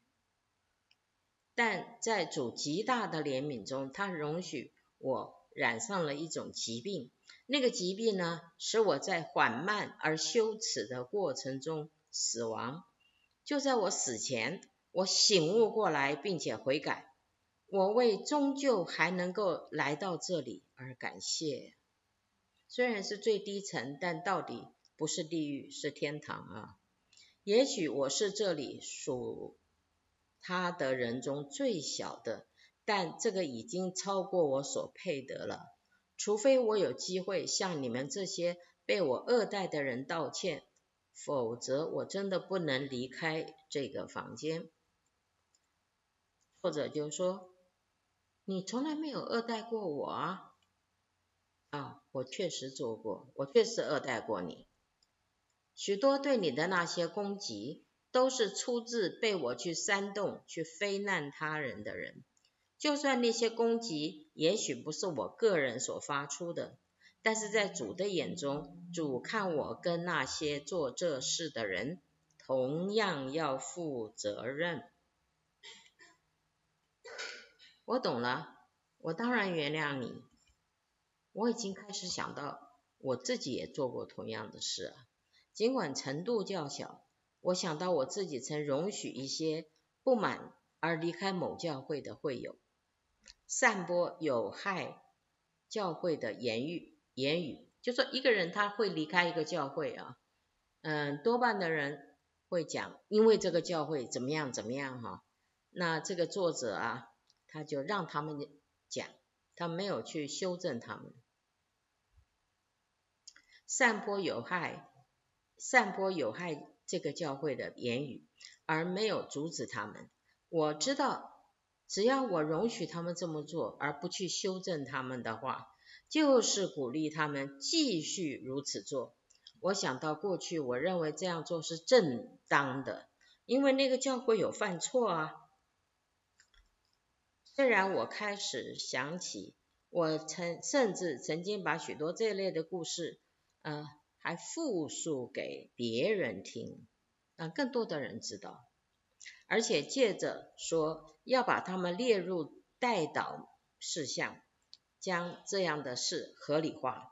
但在主极大的怜悯中，他容许我。染上了一种疾病，那个疾病呢，使我在缓慢而羞耻的过程中死亡。就在我死前，我醒悟过来，并且悔改。我为终究还能够来到这里而感谢。虽然是最低层，但到底不是地狱，是天堂啊。也许我是这里属他的人中最小的。但这个已经超过我所配得了。除非我有机会向你们这些被我恶待的人道歉，否则我真的不能离开这个房间。或者就说，你从来没有恶待过我啊？啊，我确实做过，我确实恶待过你。许多对你的那些攻击，都是出自被我去煽动、去非难他人的人。就算那些攻击也许不是我个人所发出的，但是在主的眼中，主看我跟那些做这事的人，同样要负责任。我懂了，我当然原谅你。我已经开始想到，我自己也做过同样的事啊，尽管程度较小。我想到我自己曾容许一些不满而离开某教会的会友，散播有害教会的言语，言语，就说一个人他会离开一个教会啊，嗯，多半的人会讲，因为这个教会怎么样怎么样哈，那这个作者啊。他就让他们讲，他没有去修正他们，散播有害、散播有害这个教会的言语，而没有阻止他们。我知道，只要我容许他们这么做，而不去修正他们的话，就是鼓励他们继续如此做。我想到过去，我认为这样做是正当的，因为那个教会有犯错啊。虽然我开始想起，我曾甚至曾经把许多这类的故事，呃，还复述给别人听，让更多的人知道，而且借着说要把他们列入代祷事项，将这样的事合理化。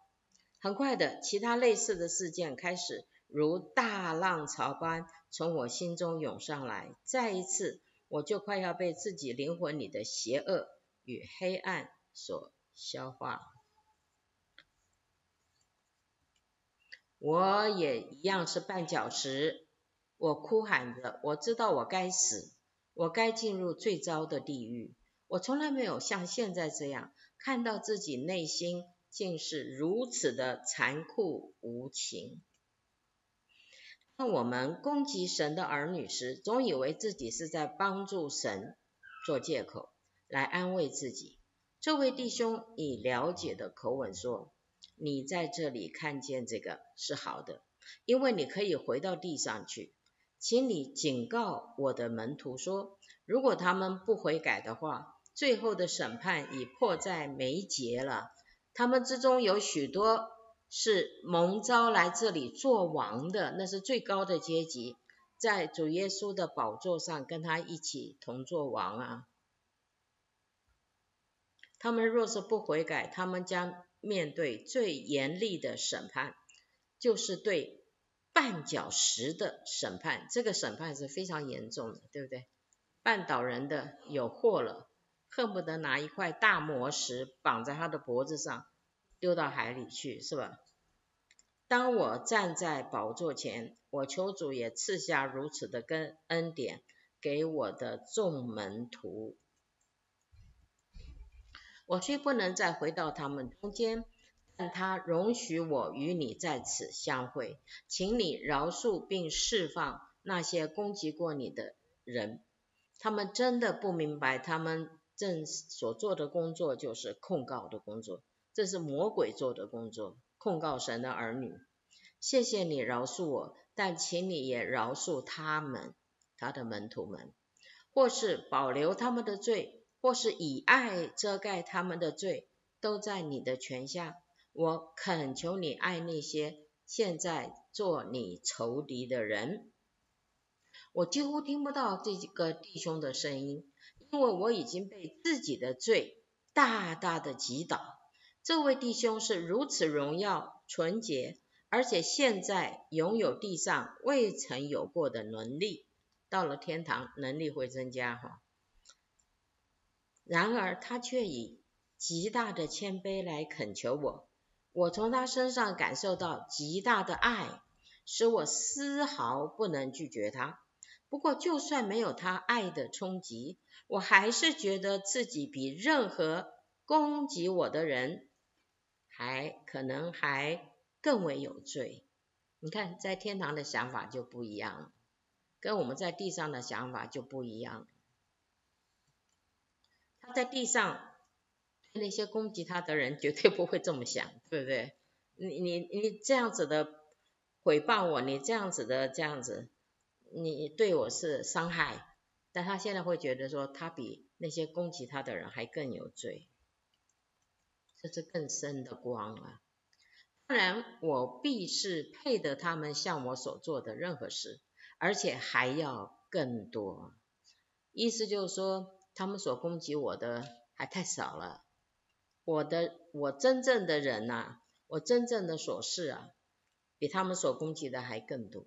很快的，其他类似的事件开始如大浪潮般从我心中涌上来，再一次。我就快要被自己灵魂里的邪恶与黑暗所消化。我也一样是绊脚石，我哭喊着，我知道我该死，我该进入最糟的地狱。我从来没有像现在这样看到自己内心竟是如此的残酷无情。当我们攻击神的儿女时，总以为自己是在帮助神做借口来安慰自己。这位弟兄以了解的口吻说：“你在这里看见这个是好的，因为你可以回到地上去。请你警告我的门徒说，如果他们不悔改的话，最后的审判已迫在眉睫了。他们之中有许多。”是蒙召来这里做王的，那是最高的阶级，在主耶稣的宝座上跟他一起同作王啊。他们若是不悔改，他们将面对最严厉的审判，就是对绊脚石的审判。这个审判是非常严重的，对不对？绊倒人的有祸了，恨不得拿一块大磨石绑在他的脖子上。丢到海里去，是吧？当我站在宝座前，我求主也赐下如此的跟恩典给我的众门徒。我虽不能再回到他们中间，但他容许我与你在此相会，请你饶恕并释放那些攻击过你的人。他们真的不明白，他们正所做的工作就是控告的工作。这是魔鬼做的工作，控告神的儿女。谢谢你饶恕我，但请你也饶恕他们，他的门徒们，或是保留他们的罪，或是以爱遮盖他们的罪，都在你的权下。我恳求你爱那些现在做你仇敌的人。我几乎听不到这几个弟兄的声音，因为我已经被自己的罪大大的击倒。这位弟兄是如此荣耀、纯洁，而且现在拥有地上未曾有过的能力。到了天堂，能力会增加哈。然而他却以极大的谦卑来恳求我，我从他身上感受到极大的爱，使我丝毫不能拒绝他。不过就算没有他爱的冲击，我还是觉得自己比任何攻击我的人还可能还更为有罪。你看，在天堂的想法就不一样了，跟我们在地上的想法就不一样。他在地上。那些攻击他的人绝对不会这么想，对不对？你你你这样子的诽谤我，你这样子的这样子，你对我是伤害。但他现在会觉得说，他比那些攻击他的人还更有罪，这是更深的光啊。当然，我必是配得他们向我所做的任何事，而且还要更多。意思就是说，他们所攻击我的还太少了。我的我真正的人呐、我真正的琐事啊，比他们所攻击的还更多，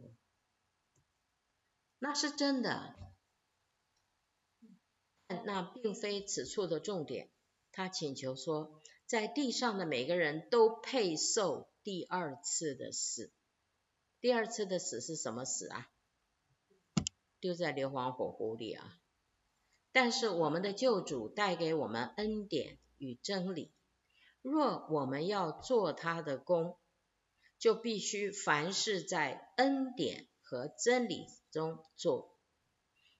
那是真的。那并非此处的重点。他请求说，在地上的每个人都配受第二次的死。第二次的死是什么死啊？丢在硫磺火湖里啊！但是我们的救主带给我们恩典。与真理，若我们要做他的工，就必须凡事在恩典和真理中做。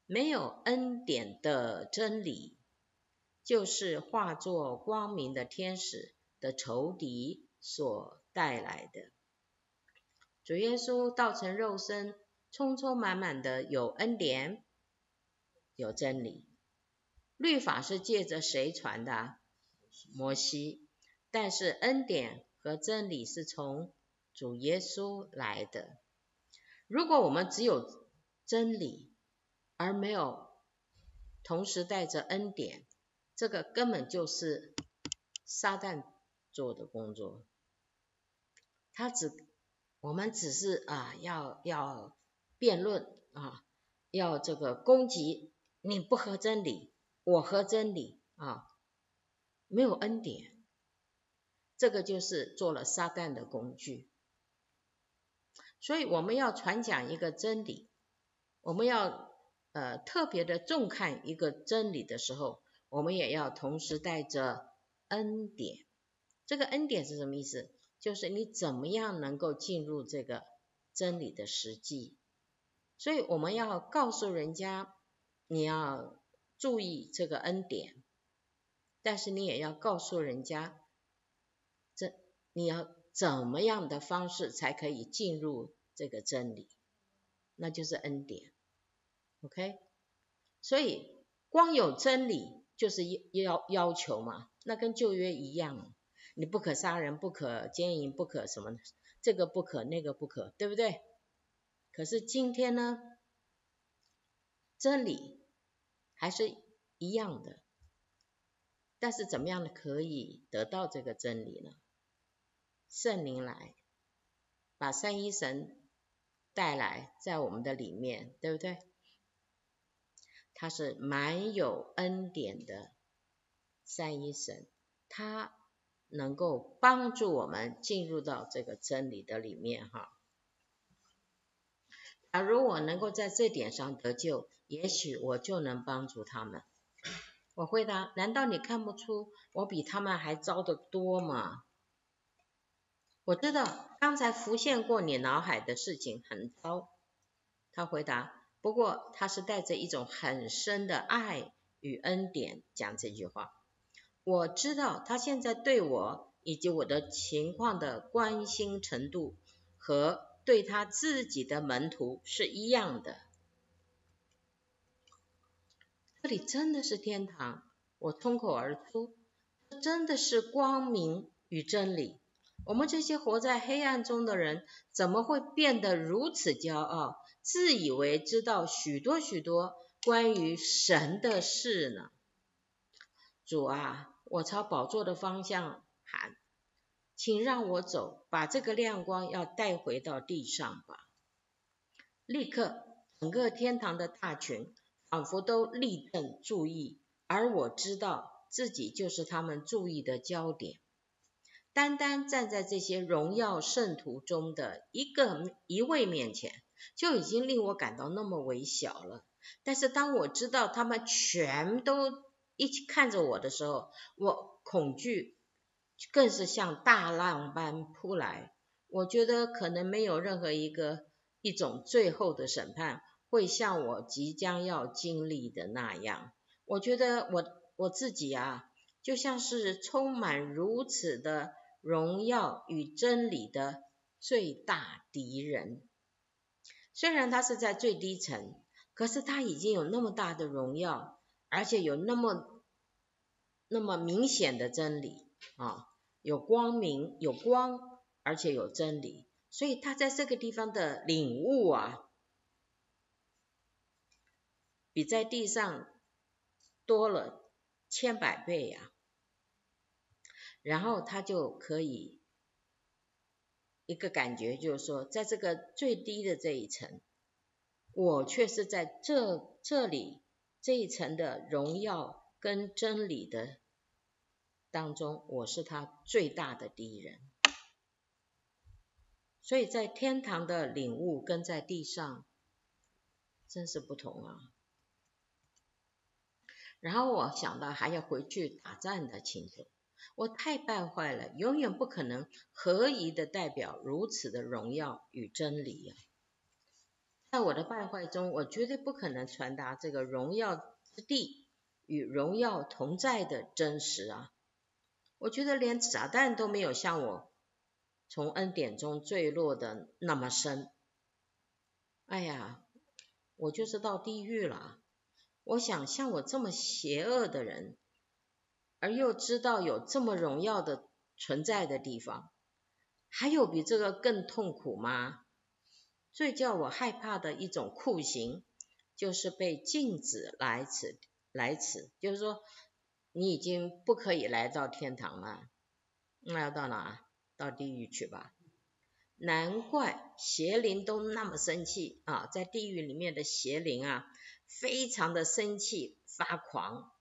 没有恩典的真理，就是化作光明的天使的仇敌所带来的。主耶稣道成肉身，充充满满的有恩典，有真理。律法是借着谁传的？摩西，但是恩典和真理是从主耶稣来的。如果我们只有真理，而没有同时带着恩典，这个根本就是撒旦做的工作。他只，我们只是啊，要要辩论啊，要这个攻击，你不合真理，我和真理啊。没有恩典，这个就是做了撒旦的工具。所以我们要传讲一个真理，我们要呃特别的重看一个真理的时候，我们也要同时带着恩典。这个恩典是什么意思？就是你怎么样能够进入这个真理的实际。所以我们要告诉人家，你要注意这个恩典。但是你也要告诉人家，这你要怎么样的方式才可以进入这个真理？那就是恩典，OK？所以光有真理就是要要求嘛，那跟旧约一样，你不可杀人，不可奸淫，不可什么，这个不可，那个不可，对不对？可是今天呢，真理还是一样的。但是怎么样可以得到这个真理呢？圣灵来，把三一神带来在我们的里面，对不对？他是满有恩典的三一神，他能够帮助我们进入到这个真理的里面哈。假如我能够在这点上得救，也许我就能帮助他们。我回答：难道你看不出我比他们还糟得多吗？我知道刚才浮现过你脑海的事情很糟。他回答：不过他是带着一种很深的爱与恩典讲这句话。我知道他现在对我以及我的情况的关心程度和对他自己的门徒是一样的。这里真的是天堂，我冲口而出，真的是光明与真理。我们这些活在黑暗中的人，怎么会变得如此骄傲，自以为知道许多许多关于神的事呢？主啊，我朝宝座的方向喊，请让我走，把这个亮光要带回到地上吧。立刻，整个天堂的大群。仿佛都立正注意，而我知道自己就是他们注意的焦点。单单站在这些荣耀圣徒中的一个一位面前，就已经令我感到那么微小了。但是当我知道他们全都一起看着我的时候，我恐惧更是像大浪般扑来。我觉得可能没有任何一个一种最后的审判会像我即将要经历的那样。我觉得我我自己啊，就像是充满如此的荣耀与真理的最大敌人。虽然他是在最低层，可是他已经有那么大的荣耀，而且有那么那么明显的真理啊，有光明，有光。而且有真理，所以他在这个地方的领悟啊，比在地上多了千百倍呀、然后他就可以一个感觉，就是说，在这个最低的这一层，我却是在这这里这一层的荣耀跟真理的当中，我是他最大的敌人。所以在天堂的领悟跟在地上真是不同啊。然后我想到还要回去打仗的情景，我太败坏了，永远不可能合宜的代表如此的荣耀与真理呀、啊。在我的败坏中，我绝对不可能传达这个荣耀之地与荣耀同在的真实啊。我觉得连撒旦都没有像我。从恩典中坠落的那么深，哎呀，我就是到地狱了。我想像我这么邪恶的人，而又知道有这么荣耀的存在的地方，还有比这个更痛苦吗？最叫我害怕的一种酷刑，就是被禁止来此，来此，就是说你已经不可以来到天堂了，那要到哪？到地狱去吧，难怪邪灵都那么生气啊，在地狱里面的邪灵啊，非常的生气发狂。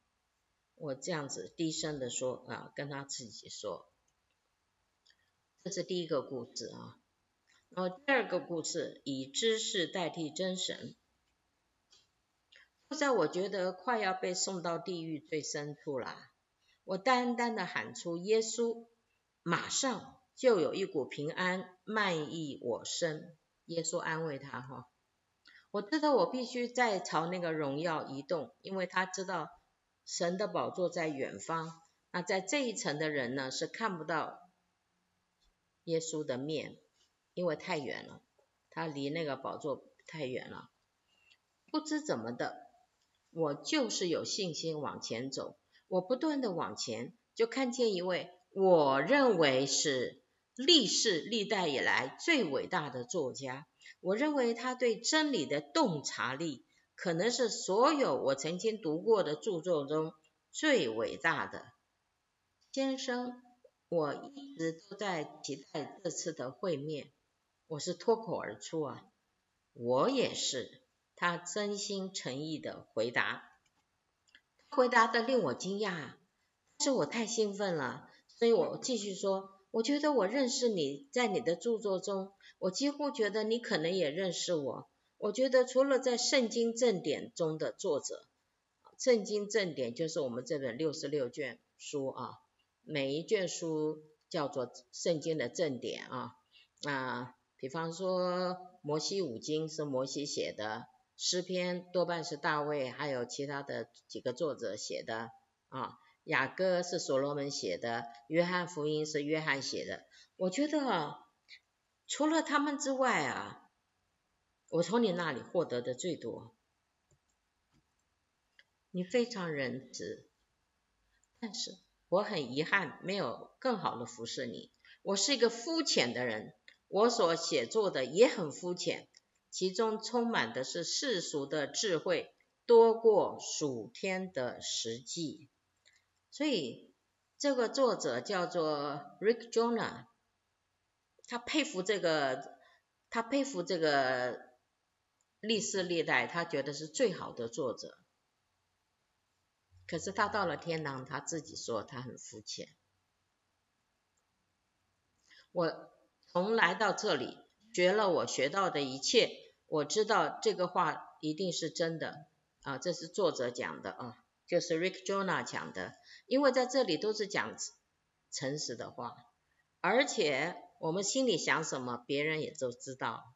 我这样子低声的说啊，跟他自己说，这是第一个故事啊。然后第二个故事，以知识代替真神。在我觉得快要被送到地狱最深处了，我单单的喊出耶稣，马上。就有一股平安漫溢我身，耶稣安慰他哈。我知道我必须再朝那个荣耀移动，因为他知道神的宝座在远方。那在这一层的人呢，是看不到耶稣的面，因为太远了，他离那个宝座太远了。不知怎么的，我就是有信心往前走。我不断的往前，就看见一位我认为是。历世历代以来最伟大的作家，我认为他对真理的洞察力，可能是所有我曾经读过的著作中最伟大的。先生，我一直都在期待这次的会面，我是脱口而出啊，我也是。他真心诚意的回答，回答的令我惊讶，是我太兴奋了，所以我继续说。我觉得我认识你，在你的著作中，我几乎觉得你可能也认识我。我觉得除了在圣经正典中的作者，圣经正典就是我们这本六十六卷书啊，每一卷书叫做圣经的正典啊。啊，比方说摩西五经是摩西写的，诗篇多半是大卫还有其他的几个作者写的啊。雅歌是所罗门写的，约翰福音是约翰写的。我觉得除了他们之外啊，我从你那里获得的最多。你非常仁慈，但是我很遗憾没有更好的服侍你。我是一个肤浅的人，我所写作的也很肤浅，其中充满的是世俗的智慧，多过属天的实际。所以这个作者叫做 Rick Jonah，他佩服这个，他佩服这个历世历代，他觉得是最好的作者。可是他到了天堂，他自己说他很肤浅。我从来到这里学了我学到的一切，我知道这个话一定是真的啊，这是作者讲的啊，就是 Rick Jonah 讲的，因为在这里都是讲诚实的话，而且我们心里想什么，别人也都知道，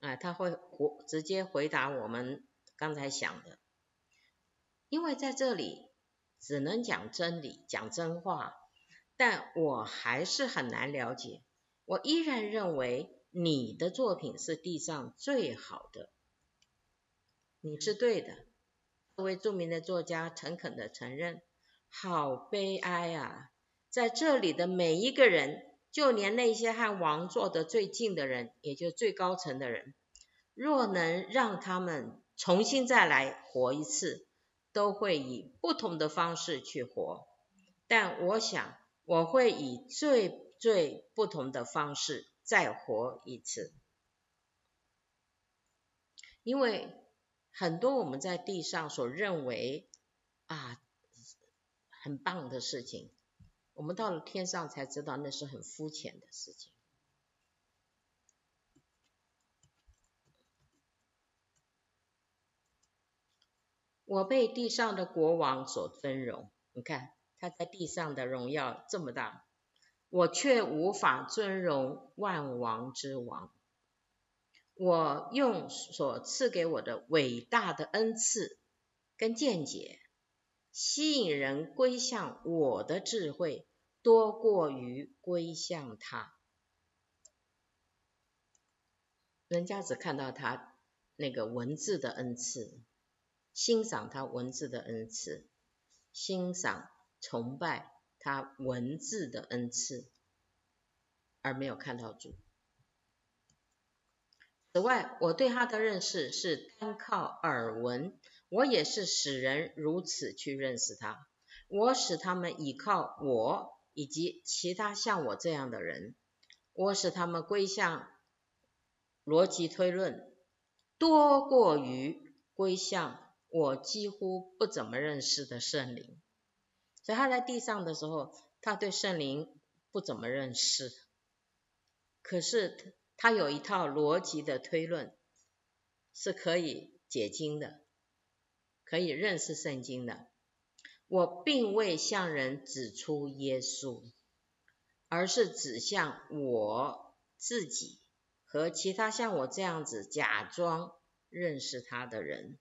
啊，他会回直接回答我们刚才想的，因为在这里只能讲真理，讲真话，但我还是很难了解，我依然认为。你的作品是地上最好的，你是对的。这位著名的作家诚恳的承认，好悲哀啊！在这里的每一个人，就连那些和王坐得最近的人，也就最高层的人，若能让他们重新再来活一次，都会以不同的方式去活。但我想，我会以最最不同的方式。再活一次，因为很多我们在地上所认为啊很棒的事情，我们到了天上才知道那是很肤浅的事情。我被地上的国王所尊荣，你看他在地上的荣耀这么大。我却无法尊荣万王之王。我用所赐给我的伟大的恩赐跟见解，吸引人归向我的智慧，多过于归向他。人家只看到他那个文字的恩赐，欣赏他文字的恩赐，欣赏崇拜。他文字的恩赐，而没有看到主。此外，我对他的认识是单靠耳闻，我也是使人如此去认识他。我使他们倚靠我以及其他像我这样的人，我使他们归向逻辑推论，多过于归向我几乎不怎么认识的圣灵。所以他在地上的时候，他对圣灵不怎么认识，可是他有一套逻辑的推论，是可以解经的，可以认识圣经的。我并未向人指出耶稣，而是指向我自己和其他像我这样子假装认识他的人。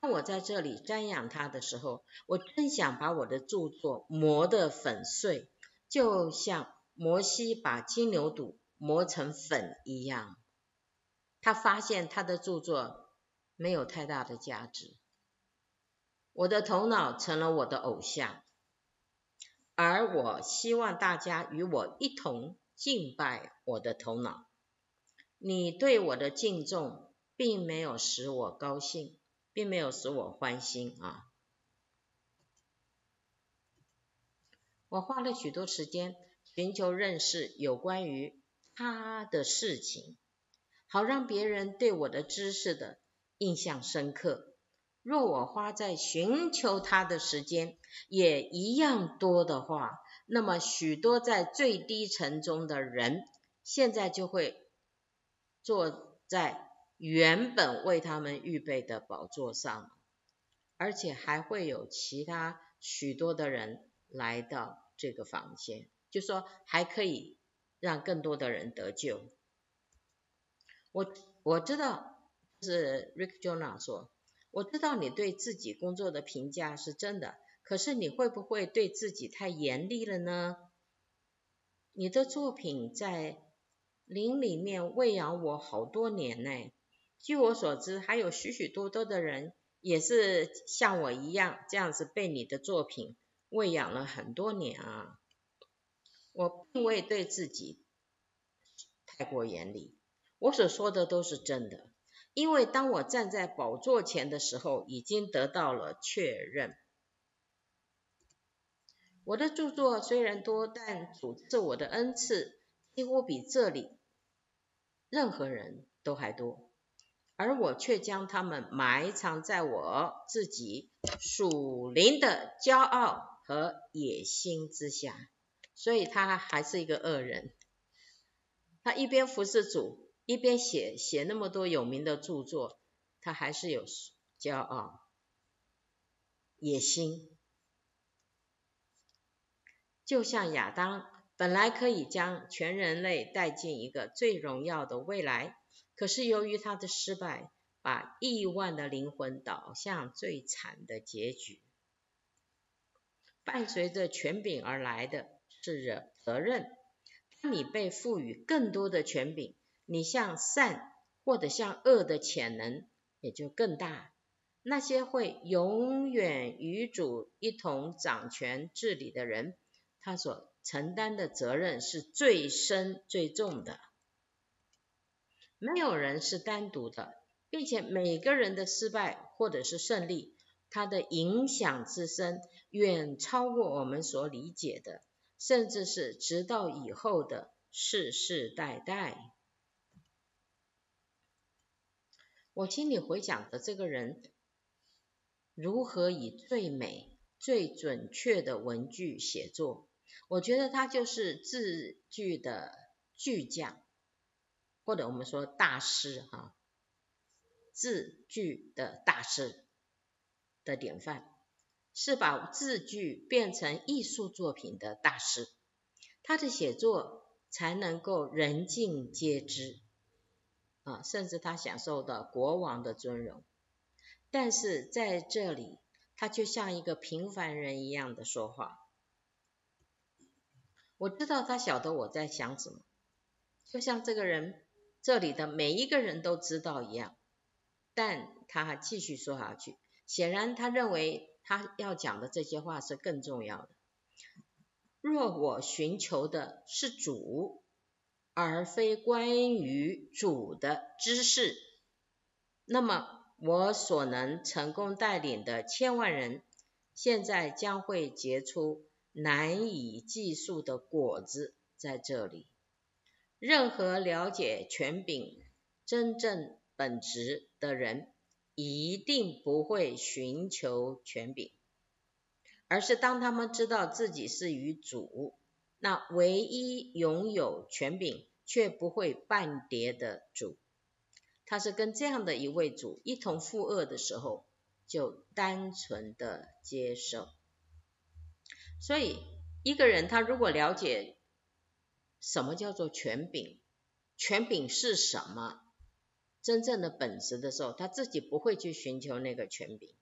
当我在这里瞻仰他的时候，我真想把我的著作磨得粉碎，就像摩西把金牛犊磨成粉一样。他发现他的著作没有太大的价值，我的头脑成了我的偶像，而我希望大家与我一同敬拜我的头脑。你对我的敬重并没有使我高兴。并没有使我欢心啊！我花了许多时间寻求认识有关于他的事情，好让别人对我的知识的印象深刻。若我花在寻求他的时间也一样多的话，那么许多在最低层中的人，现在就会坐在。原本为他们预备的宝座上，而且还会有其他许多的人来到这个房间，就说还可以让更多的人得救。我我知道是 Rick Jonah 说，我知道你对自己工作的评价是真的，可是你会不会对自己太严厉了呢？你的作品在林里面喂养我好多年呢。据我所知，还有许许多多的人也是像我一样，这样子被你的作品喂养了很多年啊。我并未对自己太过严厉，我所说的都是真的，因为当我站在宝座前的时候，已经得到了确认。我的著作虽然多，但主赐我的恩赐几乎比这里任何人都还多。而我却将他们埋藏在我自己属灵的骄傲和野心之下，所以他还是一个恶人。他一边服侍主，一边写写那么多有名的著作，他还是有骄傲、野心。就像亚当本来可以将全人类带进一个最荣耀的未来，可是由于他的失败，把亿万的灵魂导向最惨的结局。伴随着权柄而来的是责任。当你被赋予更多的权柄，你向善或者向恶的潜能也就更大。那些会永远与主一同掌权治理的人，他所承担的责任是最深最重的。没有人是单独的，并且每个人的失败或者是胜利，它的影响之深，远超过我们所理解的。甚至是直到以后的世世代代，我心里回想着这个人如何以最美、最准确的文句写作，我觉得他就是字句的巨匠，或者我们说大师哈，字句的大师的典范。是把字句变成艺术作品的大师，他的写作才能够人尽皆知啊，甚至他享受到国王的尊荣。但是在这里，他就像一个平凡人一样的说话。我知道他晓得我在想什么，就像这个人这里的每一个人都知道一样。但他继续说下去，显然他认为。他要讲的这些话是更重要的。若我寻求的是主，而非关于主的知识，那么我所能成功带领的千万人，现在将会结出难以计数的果子在这里。任何了解权柄真正本质的人，一定不会寻求权柄，而是当他们知道自己是与主，那唯一拥有权柄却不会半跌的主，他是跟这样的一位主一同负轭的时候，就单纯的接受。所以一个人他如果了解什么叫做权柄，权柄是什么？真正的本质的时候，他自己不会去寻求那个权柄，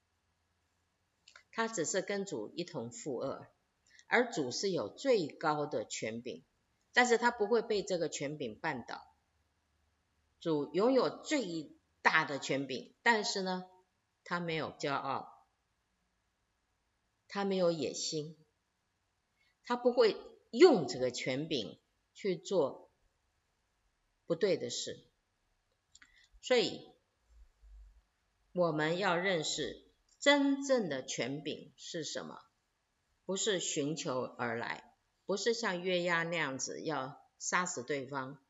他只是跟主一同负轭，而主是有最高的权柄，但是他不会被这个权柄绊倒。主拥有最大的权柄，但是呢，他没有骄傲，他没有野心，他不会用这个权柄去做不对的事。所以，我们要认识真正的权柄是什么？不是寻求而来，不是像约押那样子要杀死对方，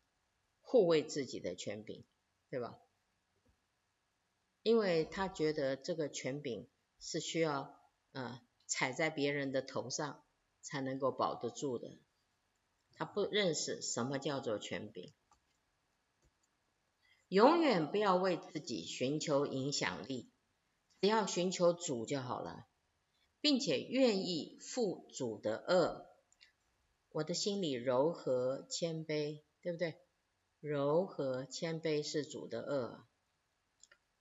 护卫自己的权柄，对吧？因为他觉得这个权柄是需要，呃，踩在别人的头上才能够保得住的。他不认识什么叫做权柄。永远不要为自己寻求影响力，只要寻求主就好了，并且愿意负主的轭。我的心里柔和谦卑，对不对？柔和谦卑是主的轭。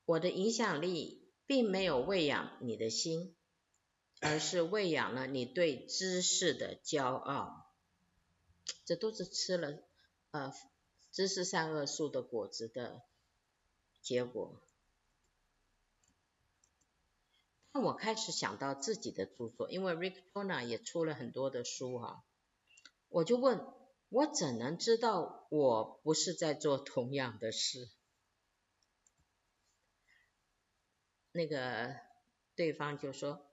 我的影响力并没有喂养你的心，而是喂养了你对知识的骄傲。这都是吃了，呃。知识善恶树的果子的结果。当我开始想到自己的著作，因为 Rick Joyner 也出了很多的书哈，我就问，我怎能知道我不是在做同样的事？那个对方就说，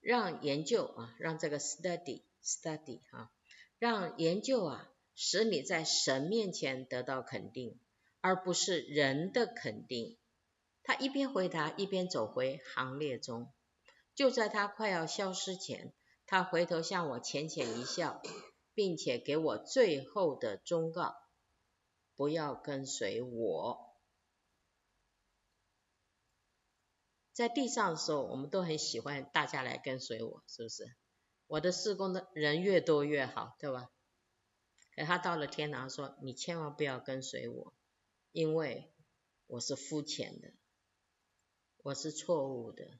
让研究啊，让这个 study study 哈，让研究啊。使你在神面前得到肯定，而不是人的肯定。他一边回答，一边走回行列中。就在他快要消失前，他回头向我浅浅一笑，并且给我最后的忠告：不要跟随我。在地上的时候，我们都很喜欢大家来跟随我，是不是？我的事工的人越多越好，对吧？可他到了天堂说：“你千万不要跟随我，因为我是肤浅的，我是错误的。”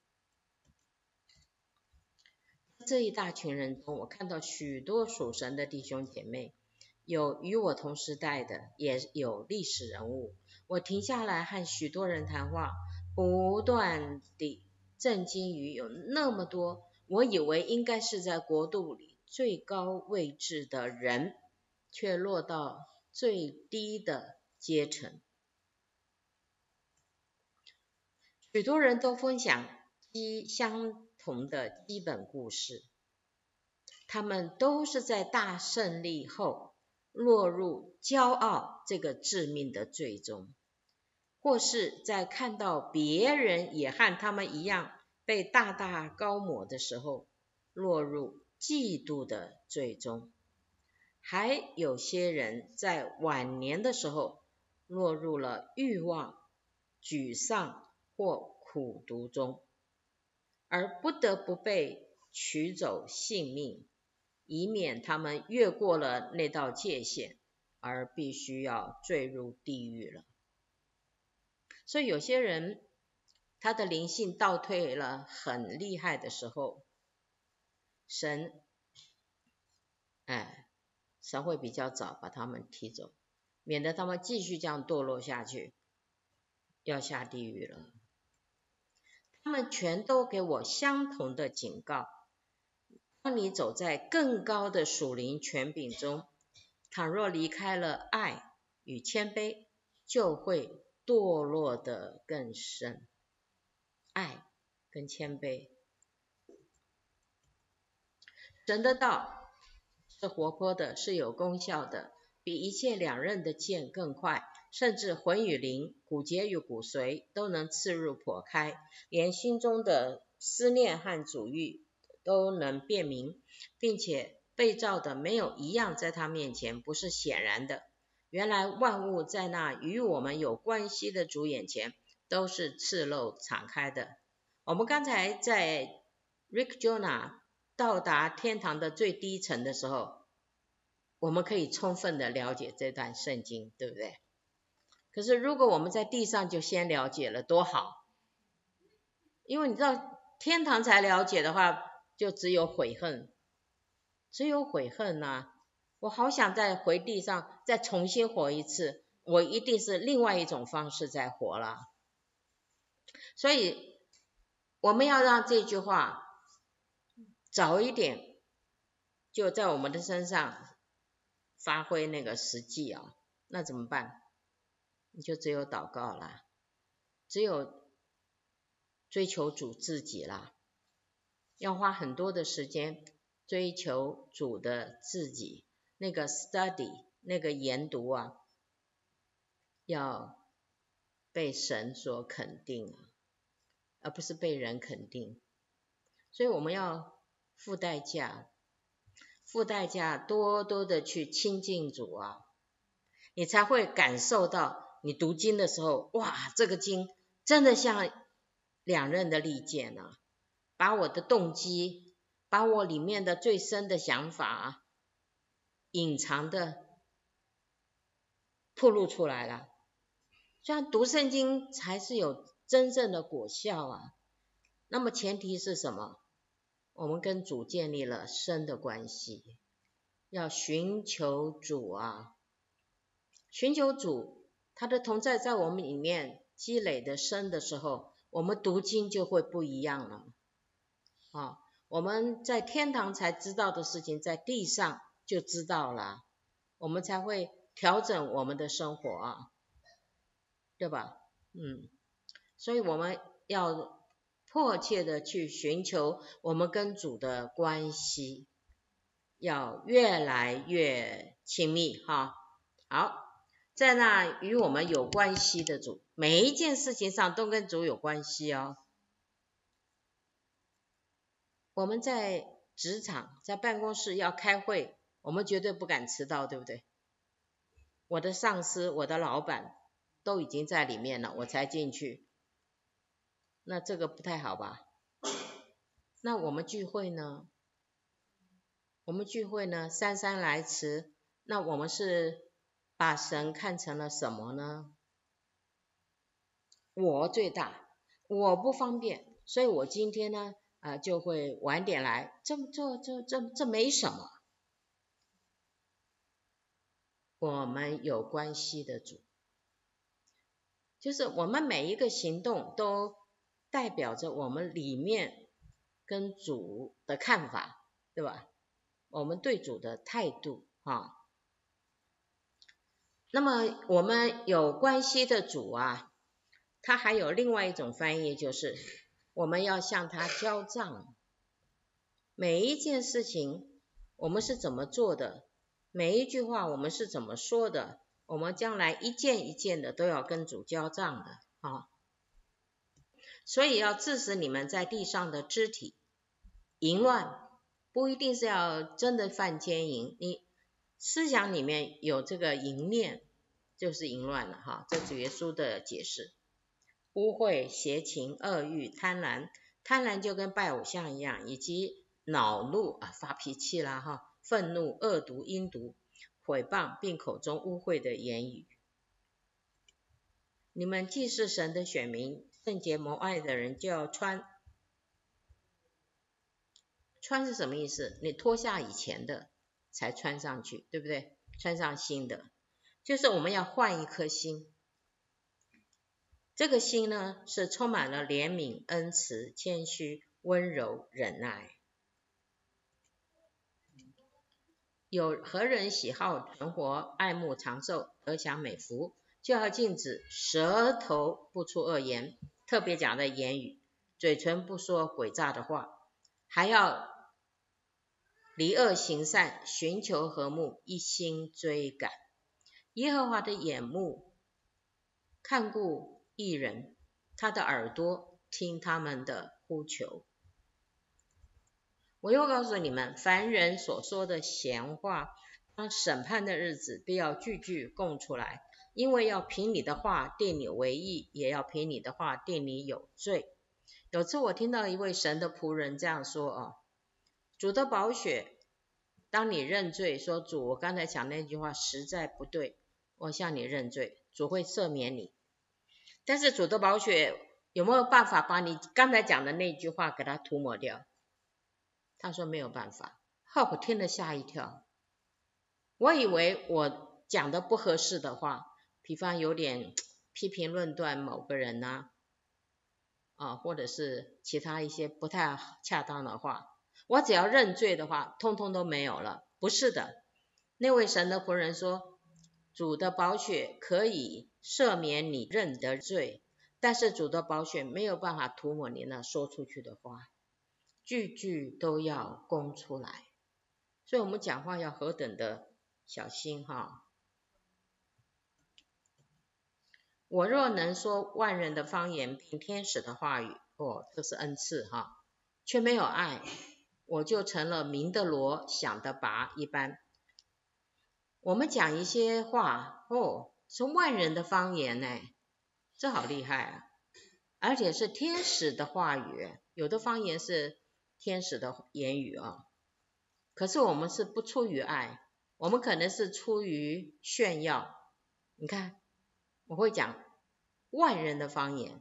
这一大群人中，我看到许多属神的弟兄姐妹，有与我同时代的，也有历史人物。我停下来和许多人谈话，不断地震惊于有那么多我以为应该是在国度里最高位置的人。却落到最低的阶层。许多人都分享基相同的基本故事，他们都是在大胜利后落入骄傲这个致命的罪中，或是在看到别人也和他们一样被大大高抹的时候，落入嫉妒的罪中。还有些人在晚年的时候落入了欲望、沮丧或苦毒中，而不得不被取走性命，以免他们越过了那道界限，而必须要坠入地狱了。所以有些人他的灵性倒退了很厉害的时候，神，哎。神会比较早把他们踢走，免得他们继续这样堕落下去，要下地狱了。他们全都给我相同的警告：当你走在更高的属灵权柄中，倘若离开了爱与谦卑，就会堕落得更深。爱跟谦卑，神的道。活泼的，是有功效的，比一切两刃的剑更快，甚至魂与灵、骨节与骨髓都能刺入剖开，连心中的思念和主欲都能辨明，并且被造的没有一样在他面前不是显然的。原来万物在那与我们有关系的主眼前都是赤露敞开的。我们刚才在 Rick Jonah 到达天堂的最低层的时候，我们可以充分的了解这段圣经，对不对？可是如果我们在地上就先了解了，多好！因为你知道，天堂才了解的话，就只有悔恨，只有悔恨呐、我好想再回地上再重新活一次，我一定是另外一种方式在活了。所以我们要让这句话。早一点就在我们的身上发挥那个实际啊，那怎么办？你就只有祷告啦，只有追求主自己啦，要花很多的时间追求主的自己，那个 study 那个研读啊，要被神所肯定啊，而不是被人肯定，所以我们要。付代价，付代价，多多的去亲近主啊，你才会感受到，你读经的时候，哇，这个经真的像两刃的利剑啊，把我的动机，把我里面的最深的想法，隐藏的，暴露出来了。这样读圣经才是有真正的果效啊。那么前提是什么？我们跟主建立了深的关系，要寻求主啊，寻求主，他的同在在我们里面积累的深的时候，我们读经就会不一样了。啊，我们在天堂才知道的事情，在地上就知道了，我们才会调整我们的生活啊，对吧？嗯，所以我们要。迫切的去寻求我们跟主的关系，要越来越亲密哈。好，在那与我们有关系的主，每一件事情上都跟主有关系哦。我们在职场、在办公室要开会，我们绝对不敢迟到，对不对？我的上司、我的老板都已经在里面了，我才进去，那这个不太好吧？那我们聚会呢？我们聚会呢，姗姗来迟，那我们是把神看成了什么呢？我最大，我不方便，所以我今天呢，啊、就会晚点来，这这这这这没什么。我们有关系的主，就是我们每一个行动都代表着我们里面跟主的看法，对吧？我们对主的态度啊，那么我们有关系的主啊，他还有另外一种翻译，就是我们要向他交账。每一件事情我们是怎么做的，每一句话我们是怎么说的，我们将来一件一件的都要跟主交账的啊。所以要致使你们在地上的肢体淫乱。不一定是要真的犯奸淫，你思想里面有这个淫念，就是淫乱了哈。这主耶稣的解释，污秽、邪情、恶欲、贪婪，贪婪就跟拜偶像一样，以及恼怒啊，发脾气啦哈，愤怒、恶毒、阴毒、毁谤，并口中污秽的言语。你们既是神的选民，圣洁蒙爱的人，就要穿。穿是什么意思？你脱下以前的，才穿上去，对不对？穿上新的，就是我们要换一颗心。这个心呢，是充满了怜悯、恩慈、谦虚、温柔、忍耐。有何人喜好存活、爱慕长寿、得享美福，就要禁止舌头不出恶言，特别讲的言语，嘴唇不说诡诈的话，还要。离恶行善，寻求和睦，一心追赶。耶和华的眼目看顾一人，他的耳朵听他们的呼求。我又告诉你们，凡人所说的闲话，当审判的日子，必要句句供出来，因为要凭你的话定你为义，也要凭你的话定你有罪。有次我听到一位神的仆人这样说啊。主的宝血，当你认罪说，主，我刚才讲那句话实在不对，我向你认罪，主会赦免你。但是主的宝血有没有办法把你刚才讲的那句话给它涂抹掉？他说没有办法。哈，我听了吓一跳，我以为我讲的不合适的话，比方有点批评论断某个人呐、啊，或者是其他一些不太恰当的话。我只要认罪的话，通通都没有了。不是的，那位神的仆人说，主的宝血可以赦免你认的罪，但是主的宝血没有办法涂抹你那说出去的话，句句都要供出来。所以我们讲话要何等的小心哈！我若能说万人的方言，并天使的话语，哦，这是恩赐哈，却没有爱。我就成了鸣的锣，响的拔一般。我们讲一些话，哦，是万人的方言呢，这好厉害啊！而且是天使的话语，有的方言是天使的言语啊。可是我们是不出于爱，我们可能是出于炫耀。你看，我会讲万人的方言，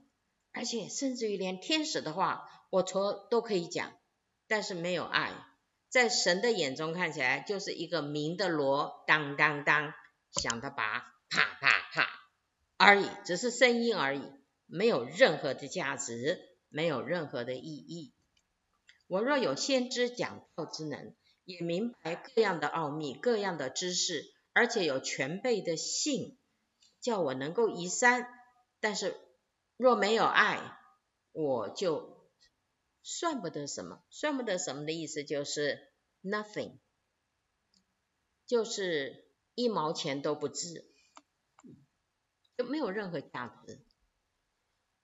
而且甚至于连天使的话，我从都可以讲。但是没有爱，在神的眼中看起来就是一个鸣的锣，当当当，响的拔，啪啪啪而已，只是声音而已，没有任何的价值，没有任何的意义。我若有先知讲道之能，也明白各样的奥秘，各样的知识，而且有全备的信，叫我能够移山，但是若没有爱，我就。算不得什么，算不得什么的意思就是 nothing，就是一毛钱都不值，就没有任何价值。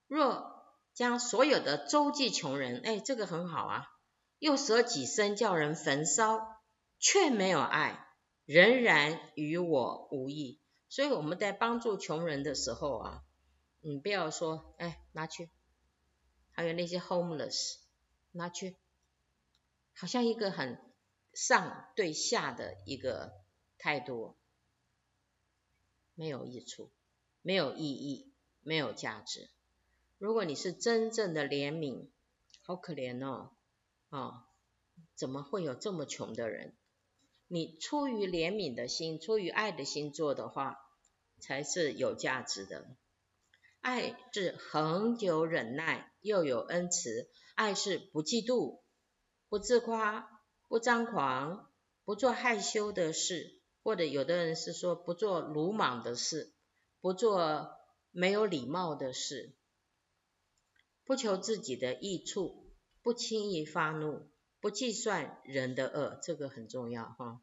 若将所有的周济穷人，哎，这个很好啊，又舍己身叫人焚烧，却没有爱，仍然与我无异。所以我们在帮助穷人的时候啊，你不要说，哎，拿去，还有那些 homeless，拿去，好像一个很上对下的一个态度，没有益处，没有意义，没有价值。如果你是真正的怜悯，好可怜哦，啊、哦，怎么会有这么穷的人？你出于怜悯的心，出于爱的心做的话，才是有价值的。爱是恒久忍耐，又有恩慈；爱是不嫉妒，不自夸，不张狂，不做害羞的事，或者有的人是说不做鲁莽的事，不做没有礼貌的事，不求自己的益处，不轻易发怒。不计算人的恶，这个很重要哈。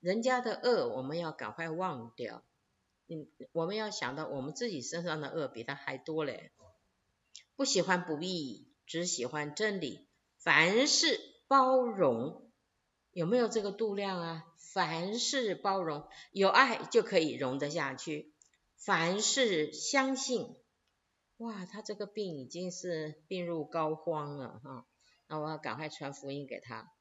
人家的恶，我们要赶快忘掉。嗯，我们要想到我们自己身上的恶比他还多嘞。不喜欢不义，只喜欢真理。凡事包容，有没有这个度量啊？凡事包容，有爱就可以容得下去。凡事相信，哇，他这个病已经是病入膏肓了哈。那我要赶快传福音给他，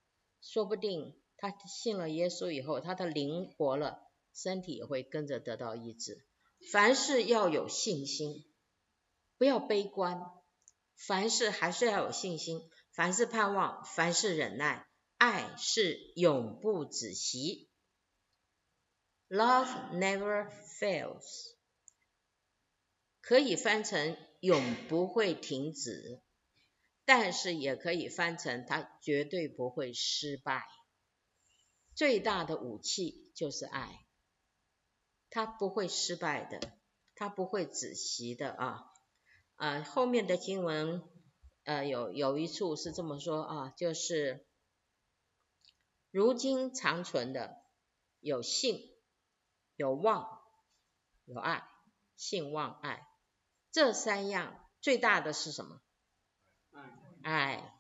说不定他信了耶稣以后，他的灵活了，身体也会跟着得到医治。凡事要有信心，不要悲观，凡事还是要有信心，凡事盼望，凡事忍耐，爱是永不止息。Love never fails，可以翻成永不会停止。但是也可以翻成，它绝对不会失败。最大的武器就是爱，他不会失败的，他不会止息的啊。呃，后面的经文，呃，有有一处是这么说啊，就是如今长存的有信、有望、有爱，信望爱这三样，最大的是什么？爱，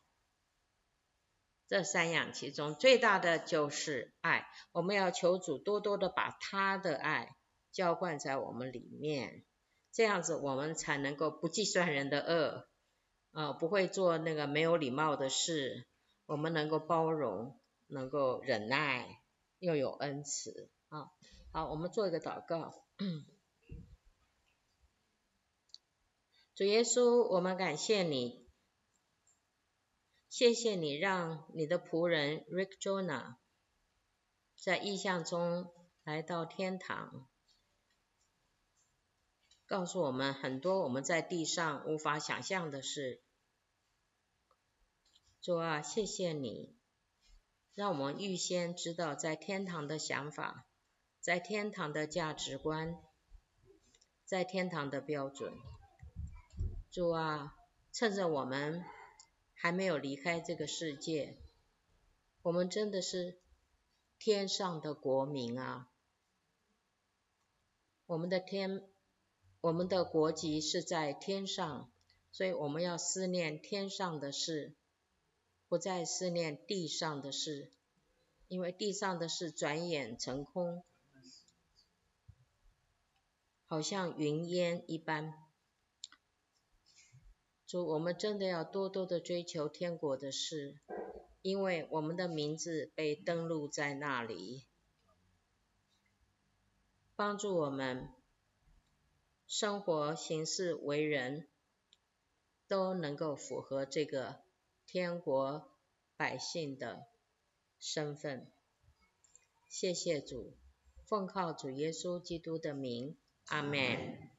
这三样其中最大的就是爱。我们要求主多多的把他的爱浇灌在我们里面，这样子我们才能够不计算人的恶，啊、不会做那个没有礼貌的事。我们能够包容，能够忍耐，又有恩慈啊。好，我们做一个祷告。主耶稣，我们感谢你。谢谢你让你的仆人 Rick Jonah 在异象中来到天堂，告诉我们很多我们在地上无法想象的事。主啊，谢谢你，让我们预先知道在天堂的想法，在天堂的价值观，在天堂的标准。主啊，趁着我们。还没有离开这个世界，我们真的是天上的国民啊！我们的天，我们的国籍是在天上，所以我们要思念天上的事，不再思念地上的事，因为地上的事转眼成空，好像云烟一般。主，我们真的要多多的追求天国的事，因为我们的名字被登录在那里，帮助我们生活、行事、为人，都能够符合这个天国百姓的身份。谢谢主，奉靠主耶稣基督的名，阿门。